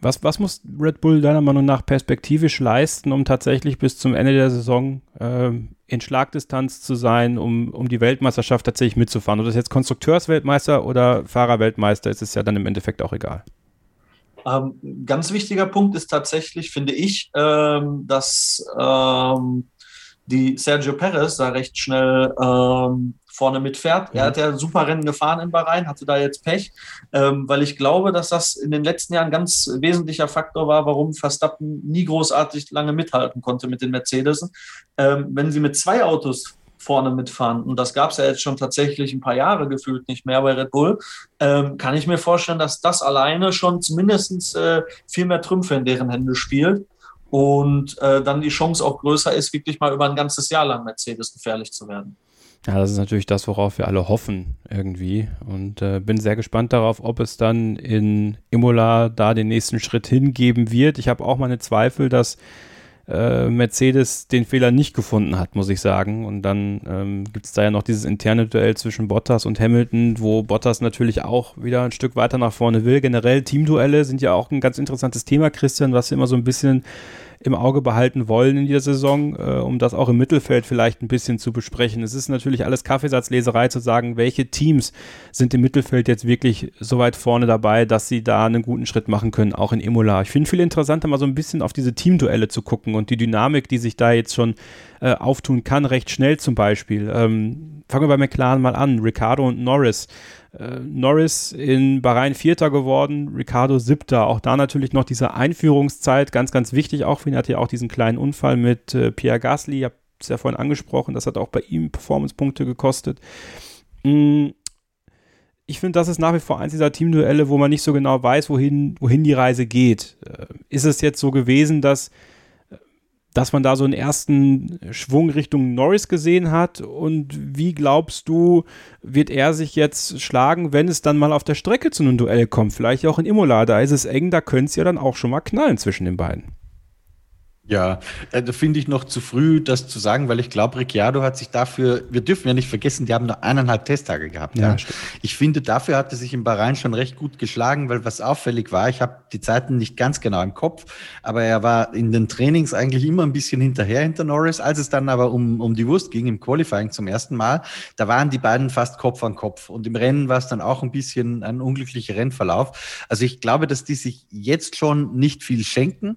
Was, was muss Red Bull deiner Meinung nach perspektivisch leisten, um tatsächlich bis zum Ende der Saison äh, in Schlagdistanz zu sein, um, um die Weltmeisterschaft tatsächlich mitzufahren? Ob das jetzt Konstrukteursweltmeister oder Fahrerweltmeister ist, ist ja dann im Endeffekt auch egal. Ähm, ganz wichtiger Punkt ist tatsächlich, finde ich, ähm, dass ähm, die Sergio Perez da recht schnell ähm, vorne mitfährt. Er hat ja super Rennen gefahren in Bahrain, hatte da jetzt Pech, ähm, weil ich glaube, dass das in den letzten Jahren ein ganz wesentlicher Faktor war, warum Verstappen nie großartig lange mithalten konnte mit den Mercedes. Ähm, wenn sie mit zwei Autos vorne mitfahren. Und das gab es ja jetzt schon tatsächlich ein paar Jahre gefühlt nicht mehr bei Red Bull. Ähm, kann ich mir vorstellen, dass das alleine schon zumindest äh, viel mehr Trümpfe in deren Hände spielt. Und äh, dann die Chance auch größer ist, wirklich mal über ein ganzes Jahr lang Mercedes gefährlich zu werden. Ja, das ist natürlich das, worauf wir alle hoffen irgendwie. Und äh, bin sehr gespannt darauf, ob es dann in Imola da den nächsten Schritt hingeben wird. Ich habe auch meine Zweifel, dass äh, Mercedes den Fehler nicht gefunden hat, muss ich sagen. Und dann ähm, gibt es da ja noch dieses interne Duell zwischen Bottas und Hamilton, wo Bottas natürlich auch wieder ein Stück weiter nach vorne will. Generell Teamduelle sind ja auch ein ganz interessantes Thema, Christian, was immer so ein bisschen im Auge behalten wollen in dieser Saison, äh, um das auch im Mittelfeld vielleicht ein bisschen zu besprechen. Es ist natürlich alles Kaffeesatzleserei zu sagen, welche Teams sind im Mittelfeld jetzt wirklich so weit vorne dabei, dass sie da einen guten Schritt machen können, auch in Imola. Ich finde viel interessanter, mal so ein bisschen auf diese Teamduelle zu gucken und die Dynamik, die sich da jetzt schon äh, auftun kann, recht schnell zum Beispiel. Ähm, fangen wir bei McLaren mal an. Ricardo und Norris. Äh, Norris in Bahrain Vierter geworden, Ricardo Siebter. Auch da natürlich noch diese Einführungszeit, ganz, ganz wichtig auch für ihn. Hat ja auch diesen kleinen Unfall mit äh, Pierre Gasly, ich habe es ja vorhin angesprochen, das hat auch bei ihm Performance-Punkte gekostet. Mm, ich finde, das ist nach wie vor eins dieser Teamduelle, wo man nicht so genau weiß, wohin, wohin die Reise geht. Äh, ist es jetzt so gewesen, dass dass man da so einen ersten Schwung Richtung Norris gesehen hat? Und wie glaubst du, wird er sich jetzt schlagen, wenn es dann mal auf der Strecke zu einem Duell kommt? Vielleicht auch in Imola, da ist es eng, da könnte es ja dann auch schon mal knallen zwischen den beiden. Ja, äh, da finde ich noch zu früh, das zu sagen, weil ich glaube, Ricciardo hat sich dafür, wir dürfen ja nicht vergessen, die haben nur eineinhalb Testtage gehabt. Ja, ja. Ich finde, dafür hat er sich im Bahrain schon recht gut geschlagen, weil was auffällig war, ich habe die Zeiten nicht ganz genau im Kopf, aber er war in den Trainings eigentlich immer ein bisschen hinterher hinter Norris. Als es dann aber um, um die Wurst ging, im Qualifying zum ersten Mal, da waren die beiden fast Kopf an Kopf. Und im Rennen war es dann auch ein bisschen ein unglücklicher Rennverlauf. Also ich glaube, dass die sich jetzt schon nicht viel schenken.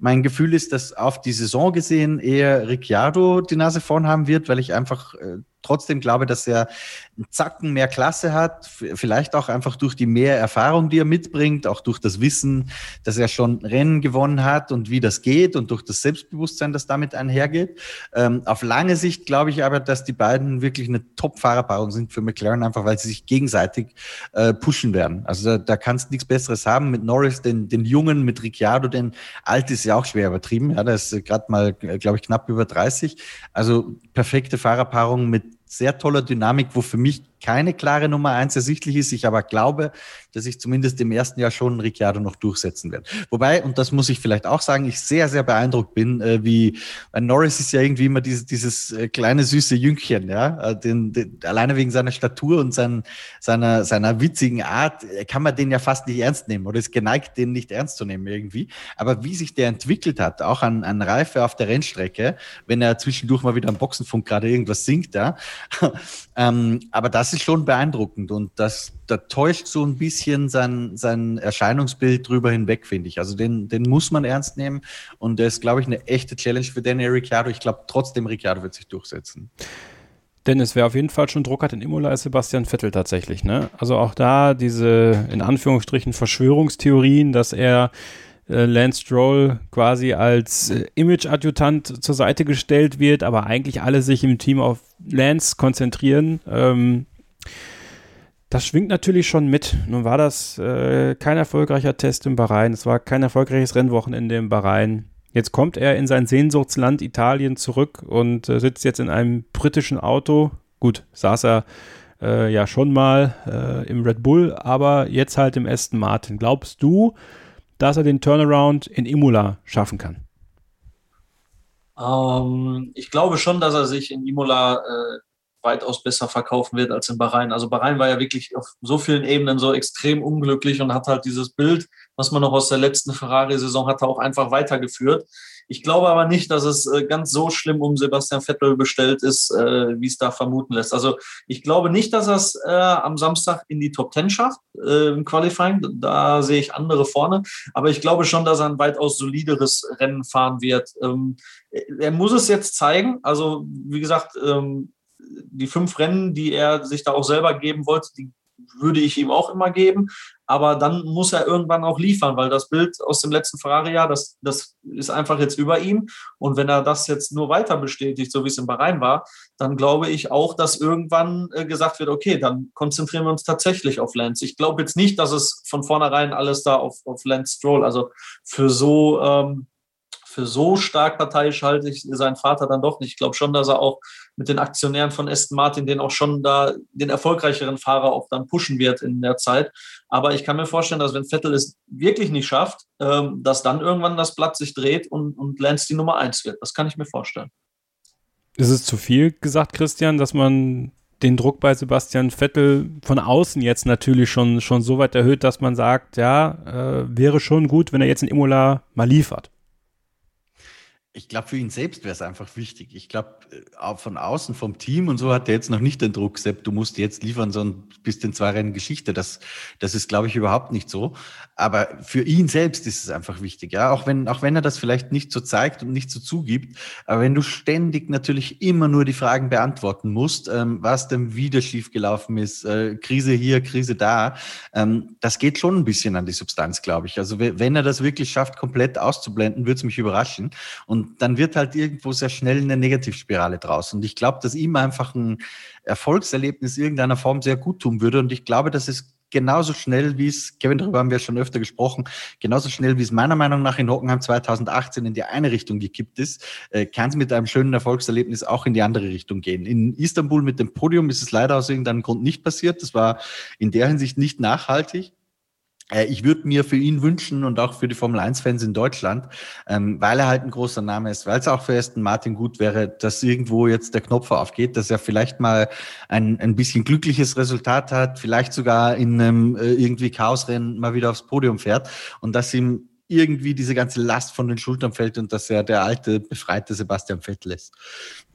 Mein Gefühl ist, dass auf die Saison gesehen eher Ricciardo die Nase vorn haben wird, weil ich einfach äh, trotzdem glaube, dass er einen Zacken mehr Klasse hat, vielleicht auch einfach durch die mehr Erfahrung, die er mitbringt, auch durch das Wissen, dass er schon Rennen gewonnen hat und wie das geht und durch das Selbstbewusstsein, das damit einhergeht. Ähm, auf lange Sicht glaube ich aber, dass die beiden wirklich eine Top-Fahrerpaarung sind für McLaren, einfach weil sie sich gegenseitig äh, pushen werden. Also da, da kannst du nichts Besseres haben mit Norris, den, den Jungen, mit Ricciardo, den Alt ist ja auch schwer übertrieben. Ja, der ist gerade mal, glaube ich, knapp über 30. Also perfekte Fahrerpaarung mit sehr toller Dynamik, wo für mich keine klare Nummer eins ersichtlich ist. Ich aber glaube, dass ich zumindest im ersten Jahr schon Ricciardo noch durchsetzen werde. Wobei, und das muss ich vielleicht auch sagen, ich sehr, sehr beeindruckt bin, äh, wie, weil Norris ist ja irgendwie immer dieses, dieses äh, kleine süße Jüngchen, ja, äh, den, den, alleine wegen seiner Statur und sein, seiner, seiner witzigen Art äh, kann man den ja fast nicht ernst nehmen oder ist geneigt, den nicht ernst zu nehmen irgendwie. Aber wie sich der entwickelt hat, auch an, an Reife auf der Rennstrecke, wenn er zwischendurch mal wieder am Boxenfunk gerade irgendwas singt, ja, ähm, aber das ist schon beeindruckend und das, da täuscht so ein bisschen sein, sein Erscheinungsbild drüber hinweg, finde ich. Also den, den muss man ernst nehmen und der ist, glaube ich, eine echte Challenge für Daniel Ricciardo. Ich glaube trotzdem, Ricciardo wird sich durchsetzen. Dennis, wer auf jeden Fall schon Druck hat in Imola, ist Sebastian Vettel tatsächlich. Ne? Also auch da diese in Anführungsstrichen Verschwörungstheorien, dass er äh, Lance Stroll quasi als äh, Image-Adjutant zur Seite gestellt wird, aber eigentlich alle sich im Team auf Lance konzentrieren. Ähm, das schwingt natürlich schon mit. Nun war das äh, kein erfolgreicher Test im Bahrain. Es war kein erfolgreiches Rennwochenende im Bahrain. Jetzt kommt er in sein Sehnsuchtsland Italien zurück und äh, sitzt jetzt in einem britischen Auto. Gut, saß er äh, ja schon mal äh, im Red Bull, aber jetzt halt im Aston Martin. Glaubst du, dass er den Turnaround in Imola schaffen kann? Ähm, ich glaube schon, dass er sich in Imola äh, weitaus besser verkaufen wird als in Bahrain. Also Bahrain war ja wirklich auf so vielen Ebenen so extrem unglücklich und hat halt dieses Bild, was man noch aus der letzten Ferrari-Saison hatte, auch einfach weitergeführt. Ich glaube aber nicht, dass es äh, ganz so schlimm um Sebastian Vettel bestellt ist, äh, wie es da vermuten lässt. Also ich glaube nicht, dass er es äh, am Samstag in die Top Ten schafft im Qualifying. Da sehe ich andere vorne. Aber ich glaube schon, dass er ein weitaus solideres Rennen fahren wird. Ähm, er muss es jetzt zeigen. Also wie gesagt, ähm, die fünf Rennen, die er sich da auch selber geben wollte, die würde ich ihm auch immer geben. Aber dann muss er irgendwann auch liefern, weil das Bild aus dem letzten Ferrari-Jahr, das, das ist einfach jetzt über ihm. Und wenn er das jetzt nur weiter bestätigt, so wie es in Bahrain war, dann glaube ich auch, dass irgendwann äh, gesagt wird, okay, dann konzentrieren wir uns tatsächlich auf Lance. Ich glaube jetzt nicht, dass es von vornherein alles da auf, auf Lance Stroll, also für so ähm, für so stark parteiisch halte ich seinen Vater dann doch nicht. Ich glaube schon, dass er auch mit den Aktionären von Aston Martin den auch schon da den erfolgreicheren Fahrer auch dann pushen wird in der Zeit. Aber ich kann mir vorstellen, dass wenn Vettel es wirklich nicht schafft, ähm, dass dann irgendwann das Blatt sich dreht und, und Lance die Nummer eins wird. Das kann ich mir vorstellen. Ist es zu viel gesagt, Christian, dass man den Druck bei Sebastian Vettel von außen jetzt natürlich schon, schon so weit erhöht, dass man sagt, ja, äh, wäre schon gut, wenn er jetzt in Imola mal liefert. Ich glaube, für ihn selbst wäre es einfach wichtig. Ich glaube, auch von außen, vom Team und so hat er jetzt noch nicht den Druck, Sepp, du musst jetzt liefern, sondern bist in zwei Rennen Geschichte. Das, das ist, glaube ich, überhaupt nicht so. Aber für ihn selbst ist es einfach wichtig, ja. Auch wenn, auch wenn er das vielleicht nicht so zeigt und nicht so zugibt. Aber wenn du ständig natürlich immer nur die Fragen beantworten musst, ähm, was denn wieder schiefgelaufen ist, äh, Krise hier, Krise da, ähm, das geht schon ein bisschen an die Substanz, glaube ich. Also wenn er das wirklich schafft, komplett auszublenden, würde es mich überraschen. Und dann wird halt irgendwo sehr schnell eine Negativspirale draus. Und ich glaube, dass ihm einfach ein Erfolgserlebnis irgendeiner Form sehr gut tun würde. Und ich glaube, dass es genauso schnell wie es, Kevin, darüber haben wir schon öfter gesprochen, genauso schnell wie es meiner Meinung nach in Hockenheim 2018 in die eine Richtung gekippt ist, äh, kann es mit einem schönen Erfolgserlebnis auch in die andere Richtung gehen. In Istanbul mit dem Podium ist es leider aus irgendeinem Grund nicht passiert. Das war in der Hinsicht nicht nachhaltig. Äh, ich würde mir für ihn wünschen und auch für die Formel 1-Fans in Deutschland, ähm, weil er halt ein großer Name ist, weil es auch für Aston Martin gut wäre, dass irgendwo jetzt der Knopf aufgeht, dass er vielleicht mal ein, ein bisschen glückliches Resultat hat, vielleicht sogar in einem äh, irgendwie Chaosrennen mal wieder aufs Podium fährt und dass ihm irgendwie diese ganze Last von den Schultern fällt und dass er der alte, befreite Sebastian Vettel ist.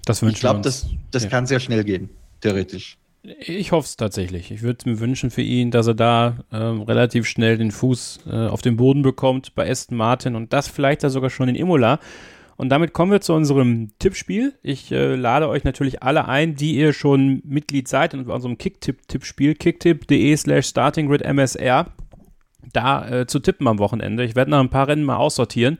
Das ich glaube, das, das ja. kann sehr schnell gehen, theoretisch. Ich hoffe es tatsächlich. Ich würde mir wünschen für ihn, dass er da äh, relativ schnell den Fuß äh, auf den Boden bekommt bei Aston Martin und das vielleicht da sogar schon in Imola. Und damit kommen wir zu unserem Tippspiel. Ich äh, lade euch natürlich alle ein, die ihr schon Mitglied seid in unserem Kicktipp-Tippspiel, kicktipp.de slash startinggridmsr, da äh, zu tippen am Wochenende. Ich werde noch ein paar Rennen mal aussortieren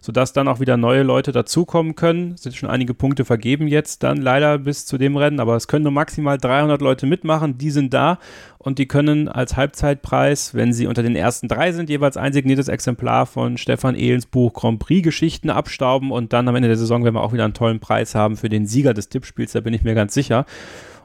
sodass dann auch wieder neue Leute dazukommen können. Es sind schon einige Punkte vergeben jetzt dann leider bis zu dem Rennen, aber es können nur maximal 300 Leute mitmachen. Die sind da und die können als Halbzeitpreis, wenn sie unter den ersten drei sind, jeweils ein signiertes Exemplar von Stefan Ehlens Buch Grand Prix Geschichten abstauben und dann am Ende der Saison werden wir auch wieder einen tollen Preis haben für den Sieger des Tippspiels, da bin ich mir ganz sicher.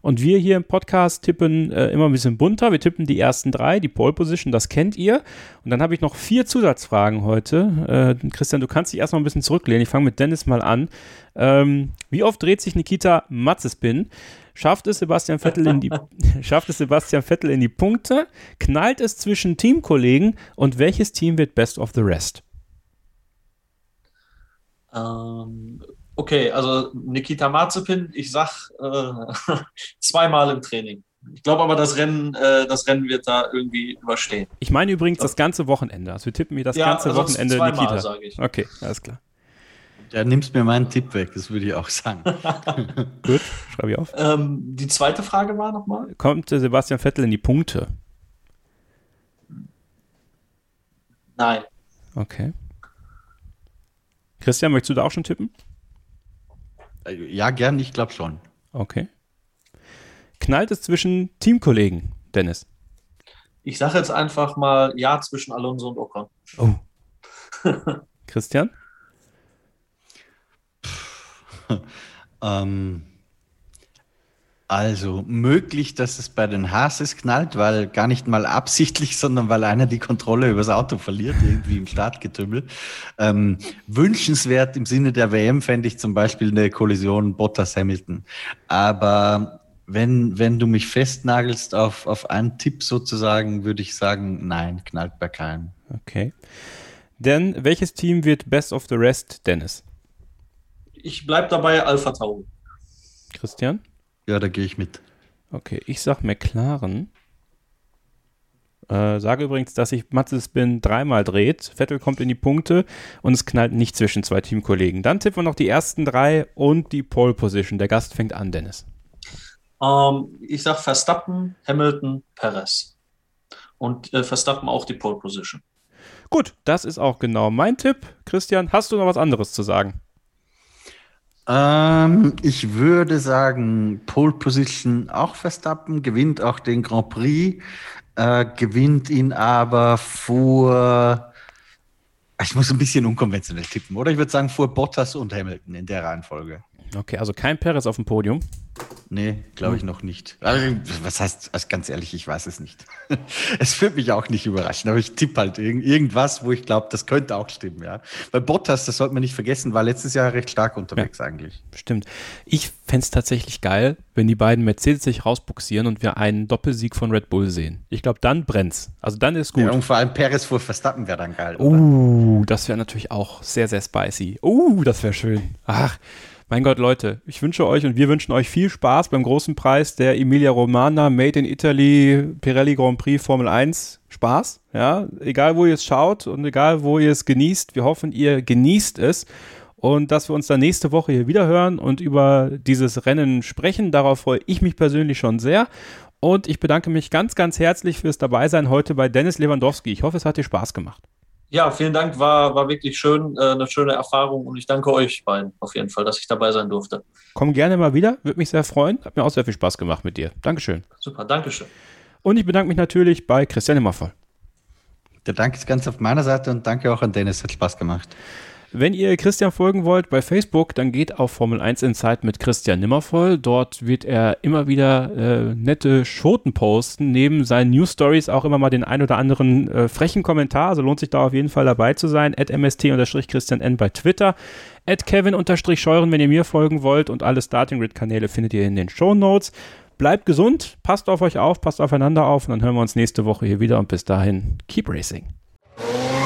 Und wir hier im Podcast tippen äh, immer ein bisschen bunter. Wir tippen die ersten drei, die Pole Position, das kennt ihr. Und dann habe ich noch vier Zusatzfragen heute. Äh, Christian, du kannst dich erstmal ein bisschen zurücklehnen. Ich fange mit Dennis mal an. Ähm, wie oft dreht sich Nikita Matzespin? Schafft es Sebastian Vettel in die, schafft es Sebastian Vettel in die Punkte? Knallt es zwischen Teamkollegen? Und welches Team wird Best of the Rest? Ähm, Okay, also Nikita Marzipin, ich sag äh, zweimal im Training. Ich glaube aber, das Rennen, äh, das Rennen wird da irgendwie überstehen. Ich meine übrigens das ganze Wochenende. Also wir tippen mir das ja, ganze Wochenende zweimal, Nikita. Sag ich. Okay, alles klar. Ja, nimmst mir meinen Tipp weg, das würde ich auch sagen. Gut, schreibe ich auf. Ähm, die zweite Frage war nochmal? Kommt Sebastian Vettel in die Punkte? Nein. Okay. Christian, möchtest du da auch schon tippen? Äh, ja, gern, ich glaube schon. Okay. Knallt es zwischen Teamkollegen, Dennis? Ich sage jetzt einfach mal ja zwischen Alonso und Ocon. Oh. Christian? ähm, also möglich, dass es bei den Hases knallt, weil gar nicht mal absichtlich, sondern weil einer die Kontrolle übers Auto verliert, irgendwie im Startgetümmel. Ähm, wünschenswert im Sinne der WM fände ich zum Beispiel eine Kollision Bottas-Hamilton. Aber wenn, wenn du mich festnagelst auf, auf einen Tipp sozusagen, würde ich sagen, nein, knallt bei keinem. Okay. Denn welches Team wird Best of the Rest, Dennis? Ich bleibe dabei Alpha Tauri. Christian? Ja, da gehe ich mit. Okay, ich sag McLaren. Äh, sage übrigens, dass sich Matzespin dreimal dreht. Vettel kommt in die Punkte und es knallt nicht zwischen zwei Teamkollegen. Dann tippen wir noch die ersten drei und die Pole Position. Der Gast fängt an, Dennis. Ähm, ich sag Verstappen, Hamilton, Perez. Und äh, Verstappen auch die Pole Position. Gut, das ist auch genau mein Tipp. Christian, hast du noch was anderes zu sagen? Ähm, ich würde sagen, Pole Position auch Verstappen, gewinnt auch den Grand Prix, äh, gewinnt ihn aber vor, ich muss ein bisschen unkonventionell tippen, oder? Ich würde sagen vor Bottas und Hamilton in der Reihenfolge. Okay, also kein Perez auf dem Podium. Nee, glaube ich noch nicht. Also, was heißt, also ganz ehrlich, ich weiß es nicht. es wird mich auch nicht überraschen, aber ich tippe halt irg irgendwas, wo ich glaube, das könnte auch stimmen, ja. Weil Bottas, das sollte man nicht vergessen, war letztes Jahr recht stark unterwegs ja, eigentlich. Stimmt. Ich fände es tatsächlich geil, wenn die beiden Mercedes sich rausbuxieren und wir einen Doppelsieg von Red Bull sehen. Ich glaube, dann brennt's. Also dann ist gut. Ja, und vor allem Perez vor Verstappen wäre dann geil. Uh, das wäre natürlich auch sehr, sehr spicy. Uh, das wäre schön. Ach. Mein Gott, Leute, ich wünsche euch und wir wünschen euch viel Spaß beim großen Preis der Emilia Romana Made in Italy Pirelli Grand Prix Formel 1. Spaß, ja, egal wo ihr es schaut und egal wo ihr es genießt. Wir hoffen, ihr genießt es und dass wir uns dann nächste Woche hier wieder hören und über dieses Rennen sprechen. Darauf freue ich mich persönlich schon sehr. Und ich bedanke mich ganz, ganz herzlich fürs Dabeisein heute bei Dennis Lewandowski. Ich hoffe, es hat dir Spaß gemacht. Ja, vielen Dank, war, war wirklich schön, äh, eine schöne Erfahrung und ich danke euch beiden auf jeden Fall, dass ich dabei sein durfte. Komm gerne mal wieder, würde mich sehr freuen. Hat mir auch sehr viel Spaß gemacht mit dir. Dankeschön. Super, Dankeschön. Und ich bedanke mich natürlich bei Christian Immervoll. Der Dank ist ganz auf meiner Seite und danke auch an Dennis, hat Spaß gemacht. Wenn ihr Christian folgen wollt bei Facebook, dann geht auf Formel 1 Insight mit Christian Nimmervoll. Dort wird er immer wieder äh, nette Schoten posten, neben seinen News Stories auch immer mal den ein oder anderen äh, frechen Kommentar. Also lohnt sich da auf jeden Fall dabei zu sein. At mst-christian bei Twitter. At kevin-scheuren, wenn ihr mir folgen wollt. Und alle Starting Grid Kanäle findet ihr in den Show Notes. Bleibt gesund, passt auf euch auf, passt aufeinander auf und dann hören wir uns nächste Woche hier wieder und bis dahin, keep racing.